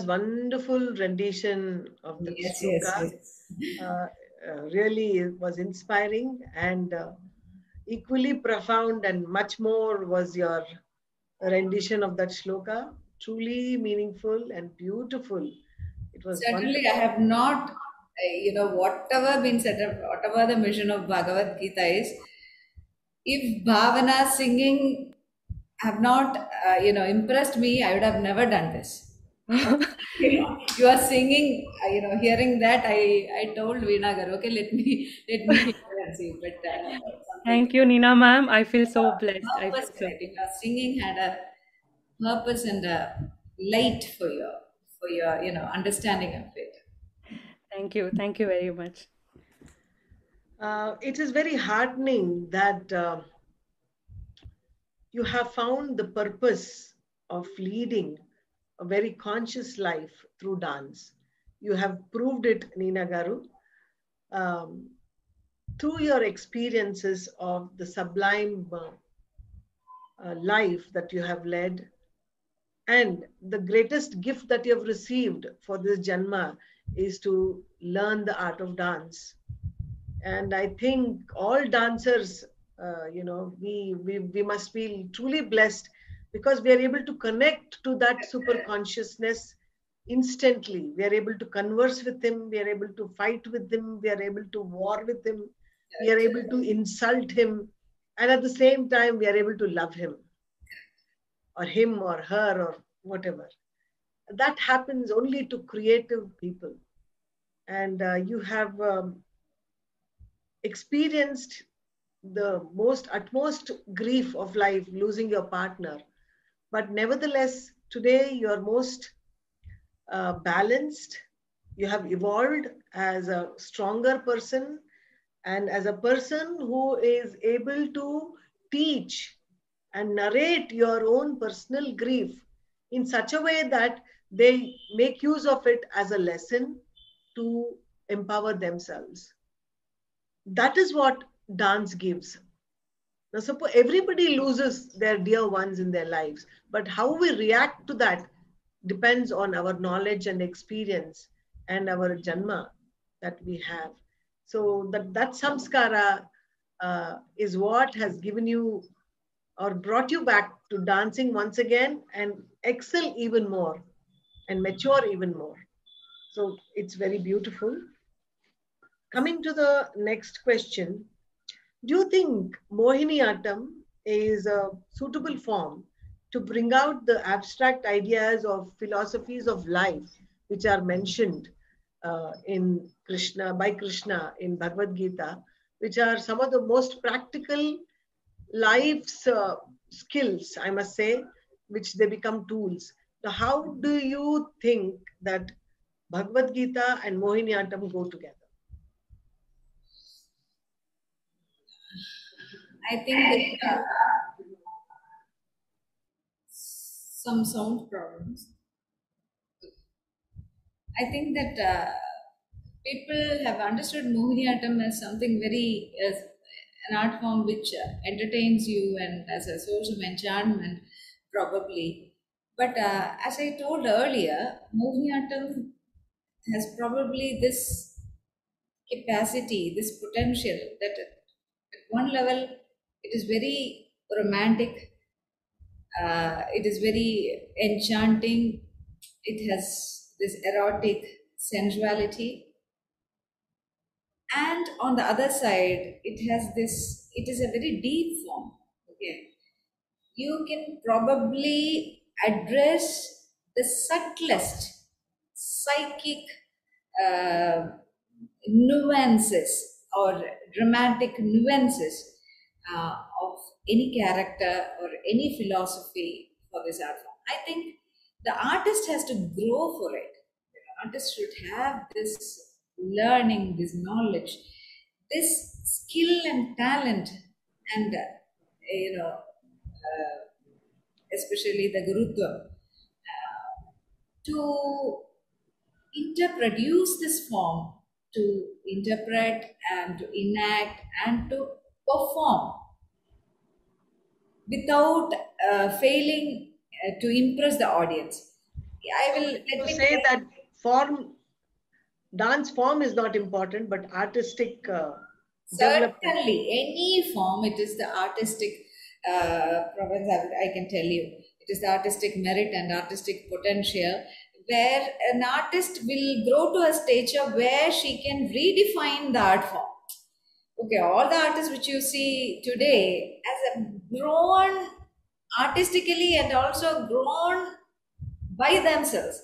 Speaker 2: wonderful rendition of the
Speaker 3: Yes, yes,
Speaker 2: shloka
Speaker 3: yes.
Speaker 2: uh, uh, really was inspiring and uh,
Speaker 5: equally profound and much more was your rendition of that shloka. Truly meaningful and beautiful. It was
Speaker 3: Certainly,
Speaker 5: wonderful.
Speaker 3: I have not, uh, you know, whatever been said, whatever the mission of Bhagavad Gita is, if Bhavana singing have not, uh, you know, impressed me, I would have never done this. [laughs] you know, you are singing, uh, you know, hearing that, I, I told Veena Garu, okay, let me, [laughs] let me hear see. But uh,
Speaker 1: Thank you, Nina ma'am. I feel so blessed. I feel so.
Speaker 3: right? Your singing had a purpose and a light for your, for your, you know, understanding of it.
Speaker 1: Thank you. Thank you very much.
Speaker 5: Uh, it is very heartening that uh, you have found the purpose of leading a very conscious life through dance. You have proved it, Nina Garu, um, through your experiences of the sublime uh, life that you have led. And the greatest gift that you have received for this Janma is to learn the art of dance and i think all dancers uh, you know we, we we must feel truly blessed because we are able to connect to that super consciousness instantly. We are able to converse with him. We are able to fight with him. We are able to war with him. We are able to insult him. And at the same time we are able to love him. Or him or her or whatever. That happens only to creative people. And uh, you have um, experienced the most utmost grief of life losing your partner but nevertheless today you are most uh, balanced you have evolved as a stronger person and as a person who is able to teach and narrate your own personal grief in such a way that they make use of it as a lesson to empower themselves that is what dance gives. Now, suppose everybody loses their dear ones in their lives, but how we react to that depends on our knowledge and experience and our janma that we have. So that that samskara uh, is what has given you or brought you back to dancing once again and excel even more and mature even more. So it's very beautiful coming to the next question do you think mohiniyattam is a suitable form to bring out the abstract ideas of philosophies of life which are mentioned uh, in krishna by krishna in bhagavad gita which are some of the most practical life's uh, skills i must say which they become tools? How do you think that bhagavad gita and mohiniyattam go together
Speaker 3: I think that uh, some sound problems. I think that uh, people have understood Mohiniyattam as something very, as an art form which uh, entertains you and as a source of enchantment, probably. But uh, as I told earlier, Mohiniyattam has probably this capacity, this potential that at one level it is very romantic, uh, it is very enchanting, it has this erotic sensuality. And on the other side, it has this, it is a very deep form. Okay. You can probably address the subtlest psychic uh, nuances or dramatic nuances uh, of any character or any philosophy for this art form. I think the artist has to grow for it. The artist should have this learning, this knowledge, this skill and talent, and uh, you know, uh, especially the gurutva, uh, to interpret, use this form to interpret and to enact and to perform without uh, failing uh, to impress the audience. I will let me
Speaker 5: say that form dance form is not important but artistic uh.
Speaker 3: Certainly, any form, it is the artistic uh, province, I, I can tell you. It is the artistic merit and artistic potential where an artist will grow to a stature where she can redefine the art form. Okay, all the artists which you see today has grown artistically and also grown by themselves.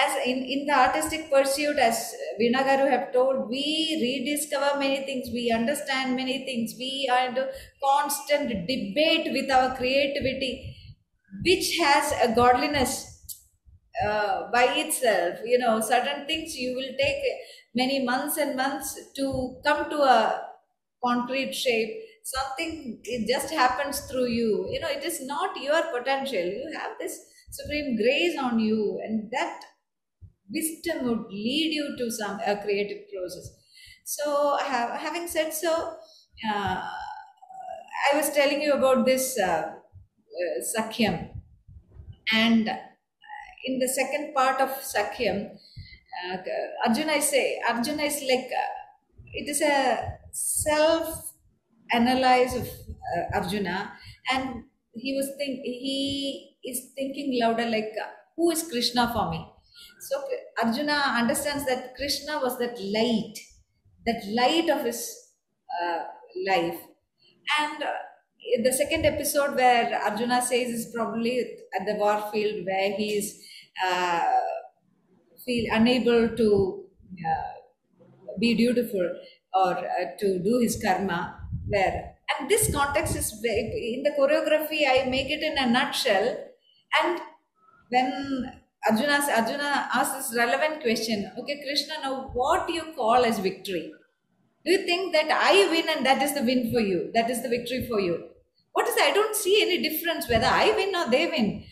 Speaker 3: As in, in the artistic pursuit as veenagaru have told we rediscover many things we understand many things we are into constant debate with our creativity which has a godliness uh, by itself. You know certain things you will take many months and months to come to a concrete shape something it just happens through you. You know it is not your potential. You have this supreme grace on you and that wisdom would lead you to some a creative process so ha- having said so uh, i was telling you about this uh, uh, sakhyam and in the second part of sakhyam uh, arjuna is say arjuna is like uh, it is a self analyze of uh, Arjuna, and he was think he is thinking louder like, uh, who is Krishna for me? So Arjuna understands that Krishna was that light, that light of his uh, life, and uh, the second episode where Arjuna says is probably at the war field where he is uh, feel unable to uh, be dutiful or uh, to do his karma where? And this context is in the choreography i make it in a nutshell. And when arjuna arjuna asks this relevant question okay krishna now what do you call as victory? Do you think that i win and that is the win for you? That is the victory for you? What is i don't see any difference whether i win or they win.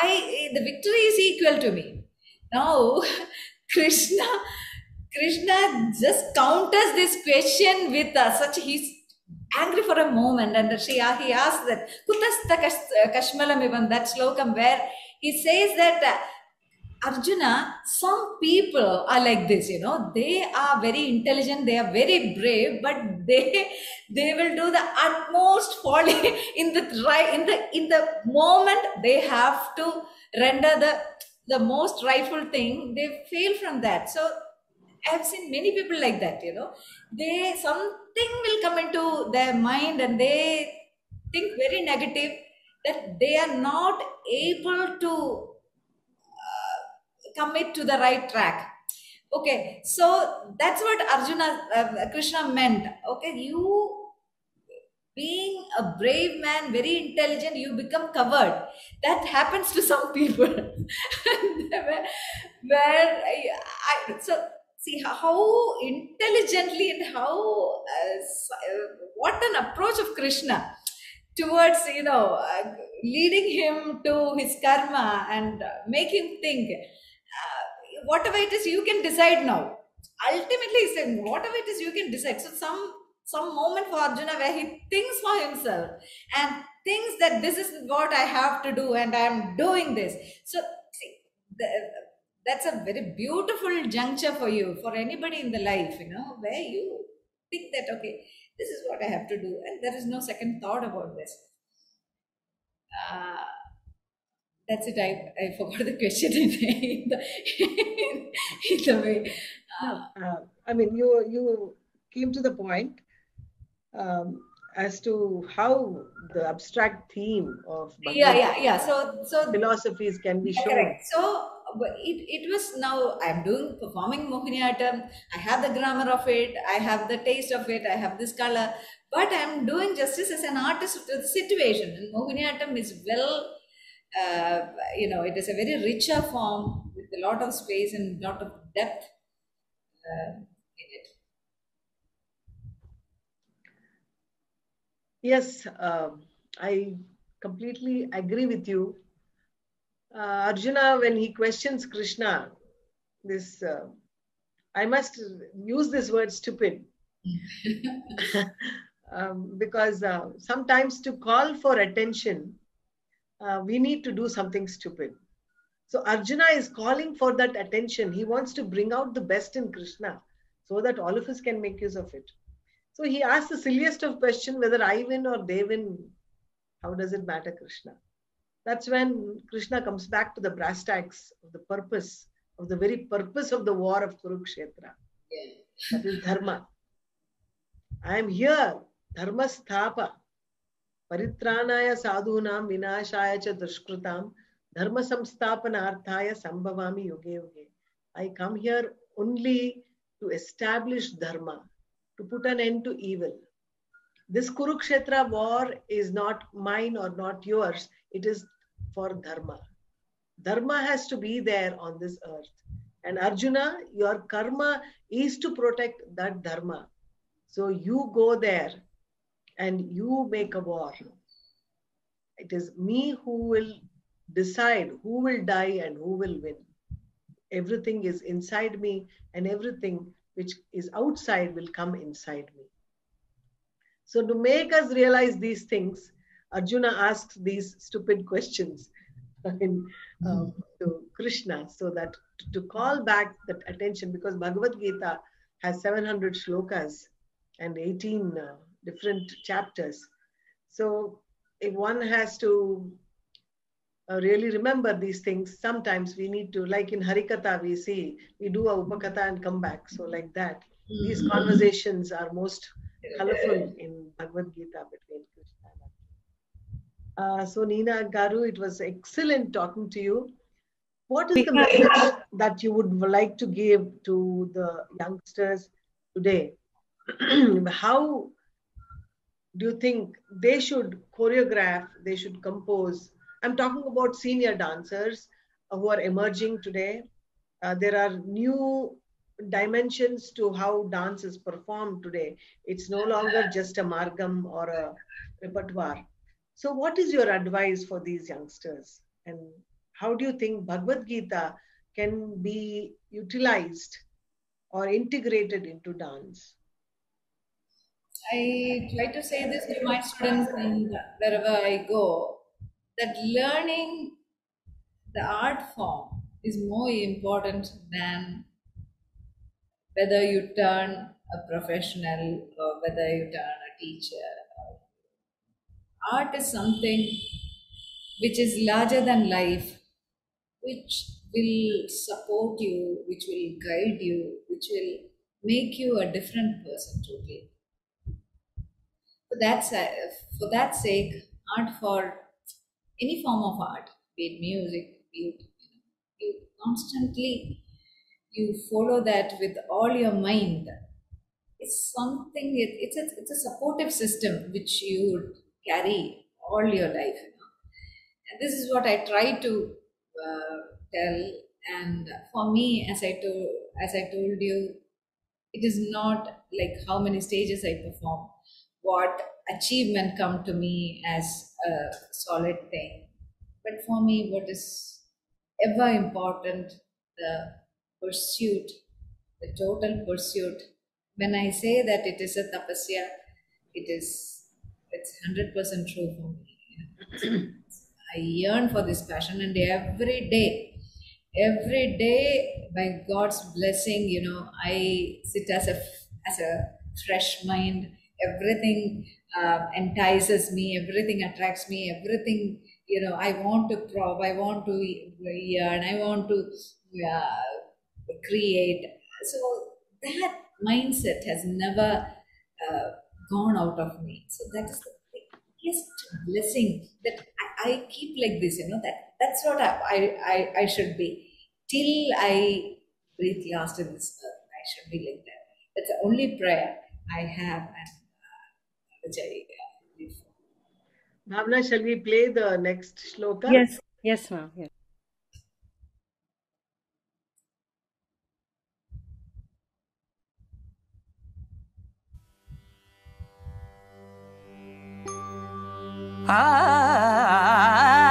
Speaker 3: I the victory is equal to me. Now [laughs] krishna Krishna just counters this question with uh, such he's angry for a moment and she uh, he asks that kutasta kash- kashmalam even that slokam where he says that uh, Arjuna, some people are like this, you know, they are very intelligent, they are very brave, but they they will do the utmost folly [laughs] in the right in the in the moment they have to render the the most rightful thing, they fail from that. So I've seen many people like that, you know. They something will come into their mind and they think very negative that they are not able to uh, commit to the right track. Okay, so that's what Arjuna uh, Krishna meant. Okay, you being a brave man, very intelligent, you become covered. That [laughs] happens to some people. [laughs] where, where I, I, so see how intelligently and how uh, what an approach of krishna towards you know uh, leading him to his karma and uh, make him think uh, whatever it is you can decide now. Ultimately he's saying whatever it is you can decide. So some some moment for arjuna where he thinks for himself and thinks that this is what i have to do and i am doing this. So see the, that's a very beautiful juncture for you for anybody in the life you know where you think that okay this is what i have to do and there is no second thought about this uh, that's it I, I forgot the question in, in, the, in the way uh,
Speaker 5: Uh, I mean, you you came to the point um, as to how the abstract theme of
Speaker 3: yeah
Speaker 5: Bhagavad
Speaker 3: yeah yeah so so
Speaker 5: philosophies can be shown.
Speaker 3: Correct. So it, it was now I'm doing performing Mohiniyattam. I have the grammar of it. I have the taste of it. I have this color. But I'm doing justice as an artist to the situation. And Mohiniyattam is well, uh, you know, it is a very richer form with a lot of space and a lot of depth uh, in it.
Speaker 5: Yes, um, I completely agree with you. Uh, Arjuna, when he questions Krishna, this uh, I must use this word stupid [laughs] um, because uh, sometimes to call for attention, uh, we need to do something stupid. So Arjuna is calling for that attention. He wants to bring out the best in Krishna so that all of us can make use of it. So he asks the silliest of question whether I win or they win. How does it matter, Krishna? That's when Krishna comes back to the brass tacks of the purpose, of the very purpose of the war of Kurukshetra.
Speaker 3: Yeah.
Speaker 5: That is dharma. I am here, dharma sthapa. Paritranaya sadhunam vinashaya cha dushkrutam dharma samstapanarthaya sambhavami yuge yuge. I come here only to establish dharma, to put an end to evil. This Kurukshetra war is not mine or not yours, it is for dharma. Dharma has to be there on this earth. And Arjuna, your karma is to protect that dharma. So you go there and you make a war. It is me who will decide who will die and who will win. Everything is inside me, and everything which is outside will come inside me. So, to make us realize these things, Arjuna asks these stupid questions [laughs] in, um, to Krishna so that to call back that attention because Bhagavad Gita has 700 shlokas and 18 uh, different chapters. So, if one has to uh, really remember these things, sometimes we need to, like in Harikatha, we see we do a Upakatha and come back. So, like that, these conversations are most colorful in Bhagavad Gita between Krishna. Uh, so, Nina Garu, it was excellent talking to you. What is the message that you would like to give to the youngsters today? [clears throat] How do you think they should choreograph, they should compose? I'm talking about senior dancers who are emerging today. Uh, there are new dimensions to how dance is performed today. It's no longer just a margam or a repertoire. So, what is your advice for these youngsters? And how do you think Bhagavad Gita can be utilized or integrated into dance?
Speaker 3: I try to say this to my students and wherever I go that learning the art form is more important than whether you turn a professional or whether you turn a teacher. Art is something which is larger than life, which will support you, which will guide you, which will make you a different person totally. For that, for that sake, art for any form of art, be it music, be it, you constantly you follow that with all your mind. It's something. It, it's a it's a supportive system which you carry all your life. You know? And this is what I try to uh, tell. And for me, as I told as I told you, it is not like how many stages I perform, what achievement come to me as a solid thing. But for me, what is ever important, the pursuit, the total pursuit. When I say that it is a tapasya, it is it's hundred percent true for me. I yearn for this passion, and every day, every day, by God's blessing, you know, I sit as a as a fresh mind. Everything uh, entices me. Everything attracts me. Everything, you know, I want to probe. I want to yearn. I want to. Uh, create. So that mindset has never uh, gone out of me. So that is the biggest blessing that I, I, keep like this. You know that that's what I, I, I, I should be till I breathe last in this earth. I should be like that. That's the only prayer I have, and uh, which I.
Speaker 5: Bhavna, shall we play the next shloka?
Speaker 1: Yes, yes, ma'am. Yes.
Speaker 5: ah.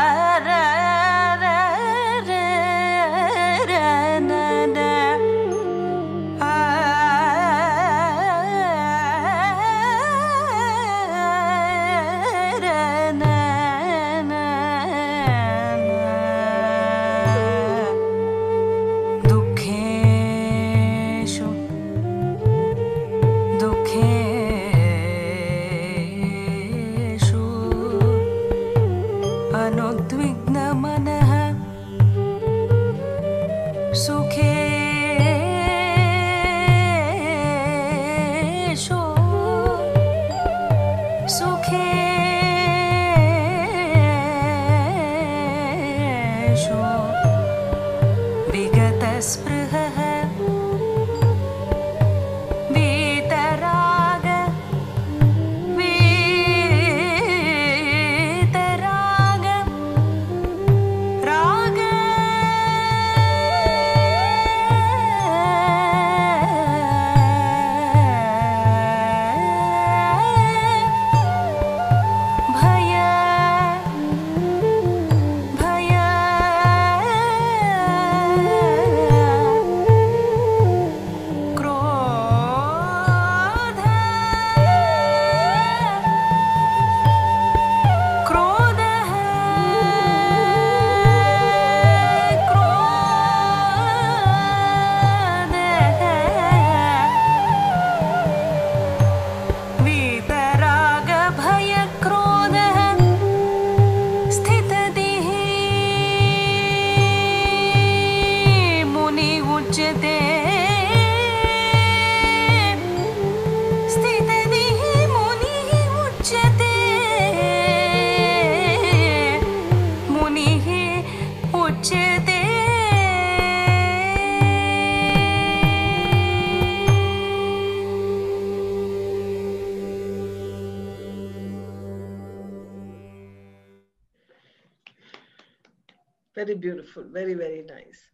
Speaker 5: Beautiful. Very, very nice.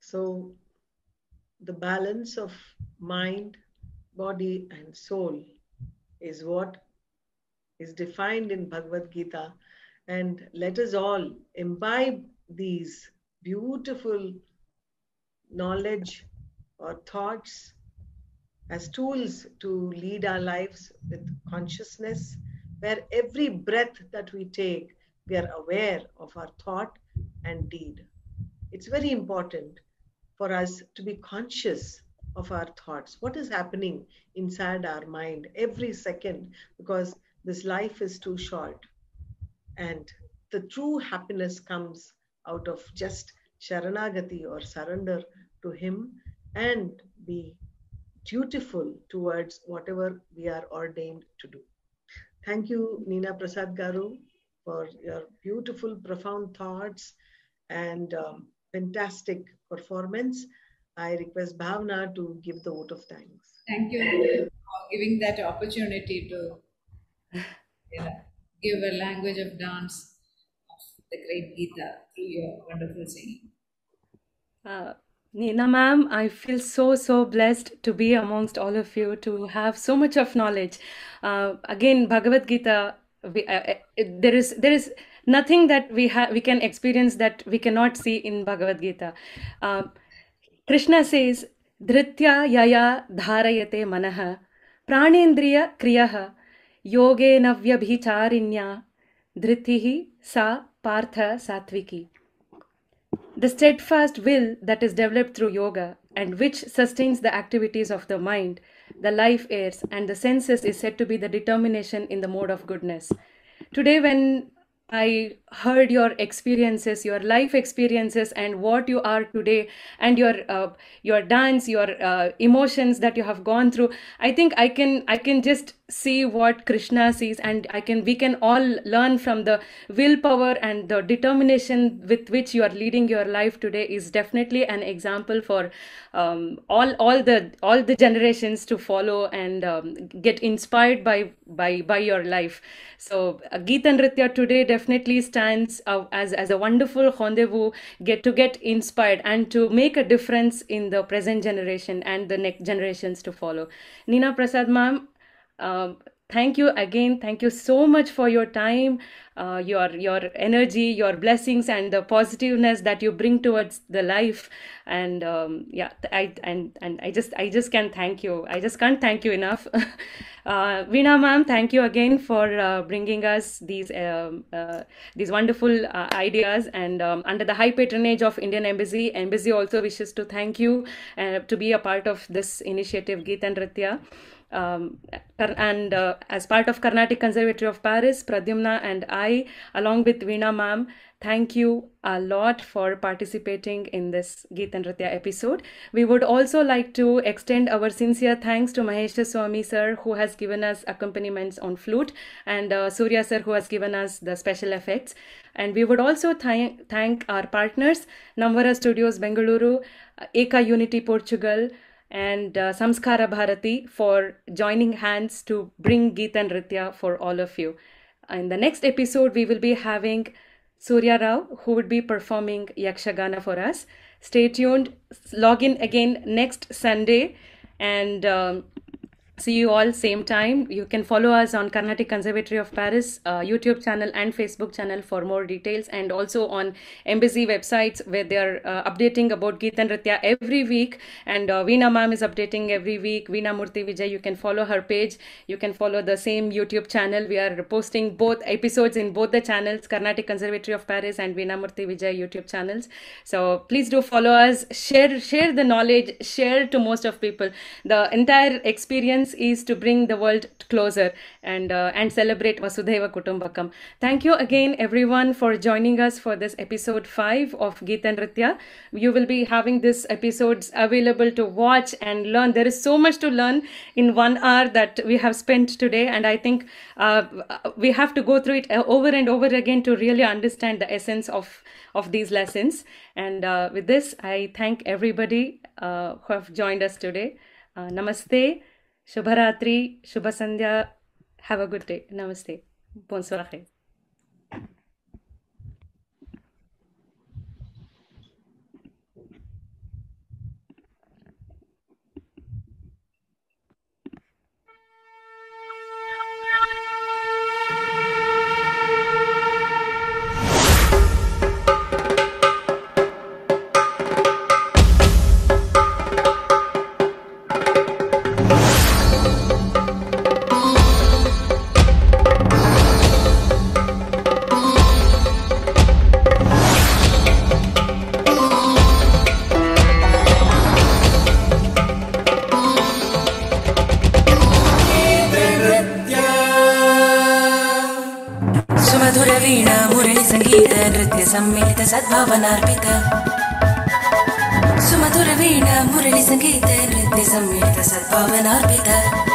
Speaker 5: So, the balance of mind, body, and soul is what is defined in Bhagavad Gita. And let us all imbibe these beautiful knowledge or thoughts as tools to lead our lives with consciousness, where every breath that we take, we are aware of our thought and deed. It's very important for us to be conscious of our thoughts. What is happening inside our mind every second? Because this life is too short. And the true happiness comes out of just sharanagati or surrender to Him and be dutiful towards whatever we are ordained to do. Thank you, Nina Prasad Garu, for your beautiful, profound thoughts and um, fantastic performance. I request Bhavna to give the vote of thanks.
Speaker 3: Thank you for giving that opportunity to you know, give a language of dance of the great Gita through your wonderful singing.
Speaker 1: Uh, Nina ma'am, I feel so so blessed to be amongst all of you to have so much of knowledge. Uh, again, Bhagavad Gita, we, uh, uh, there is there is nothing that we have we can experience that we cannot see in Bhagavad Gita. Uh, Krishna says, "Dhritya yaya dharayate manah pranendriya kriyah yogena vyabhicharinya dhritihi sa partha satviki." The steadfast will that is developed through yoga and which sustains the activities of the mind, the life airs, and the senses is said to be the determination in the mode of goodness. Today, when I heard your experiences, your life experiences, and what you are today, and your uh, your dance, your uh, emotions that you have gone through. I think I can I can just see what Krishna sees, and I can we can all learn from the willpower and the determination with which you are leading your life today is definitely an example for um, all all the all the generations to follow and um, get inspired by by by your life. So uh, Geeta Nritya today definitely stands uh, as as a wonderful rendezvous get to get inspired and to make a difference in the present generation and the next generations to follow. Nina Prasad ma'am, um, thank you again. Thank you so much for your time uh, your your energy your blessings and the positiveness that you bring towards the life. And um, yeah i and and i just i just can thank you. I just can't thank you enough. [laughs] Uh, veena ma'am thank you again for uh, bringing us these um, uh, these wonderful uh, ideas. And um, under the high patronage of indian embassy embassy also wishes to thank you uh, to be a part of this initiative geeta nritya um, and uh, as part of Carnatic Conservatory of Paris, Pradyumna and I, along with Veena ma'am, thank you a lot for participating in this Geeta Nritya episode. We would also like to extend our sincere thanks to Mahesh Swami sir, who has given us accompaniments on flute, and uh, Surya sir, who has given us the special effects. And we would also thank thank our partners, Namvara Studios Bengaluru, Eka Unity Portugal, and uh, Samskara Bharati for joining hands to bring Geeta Nritya for all of you. In the next episode, we will be having Surya Rao, who would be performing Yakshagana for us. Stay tuned. Log in again next Sunday and um, see you all same time. You can follow us on Carnatic Conservatory of Paris uh, YouTube channel and Facebook channel for more details, and also on embassy websites where they are uh, updating about Geeta Nritya every week. And uh, Veena Ma'am is updating every week. Veena Murthy Vijay, you can follow her page. You can follow the same YouTube channel. We are posting both episodes in both the channels, Carnatic Conservatory of Paris and Veena Murthy Vijay YouTube channels. So please do follow us. Share share the knowledge. Share to most of people. The entire experience is to bring the world closer and uh, and celebrate Vasudhaiva Kutumbakam. Thank you again, everyone, for joining us for this episode five of Geeta Nritya. You will be having this episodes available to watch and learn. There is so much to learn in one hour that we have spent today, and I think uh, we have to go through it over and over again to really understand the essence of of these lessons. And uh, with this, I thank everybody uh, who have joined us today. Uh, namaste. Shubharatri, Shubha Sandhya. Have a good day. Namaste. Bonsoir.
Speaker 2: सद्भावनार्पित। सुमधुरवीणा मुरळिसङ्गीत नृत्यसंहित सद्भावनार्पिता।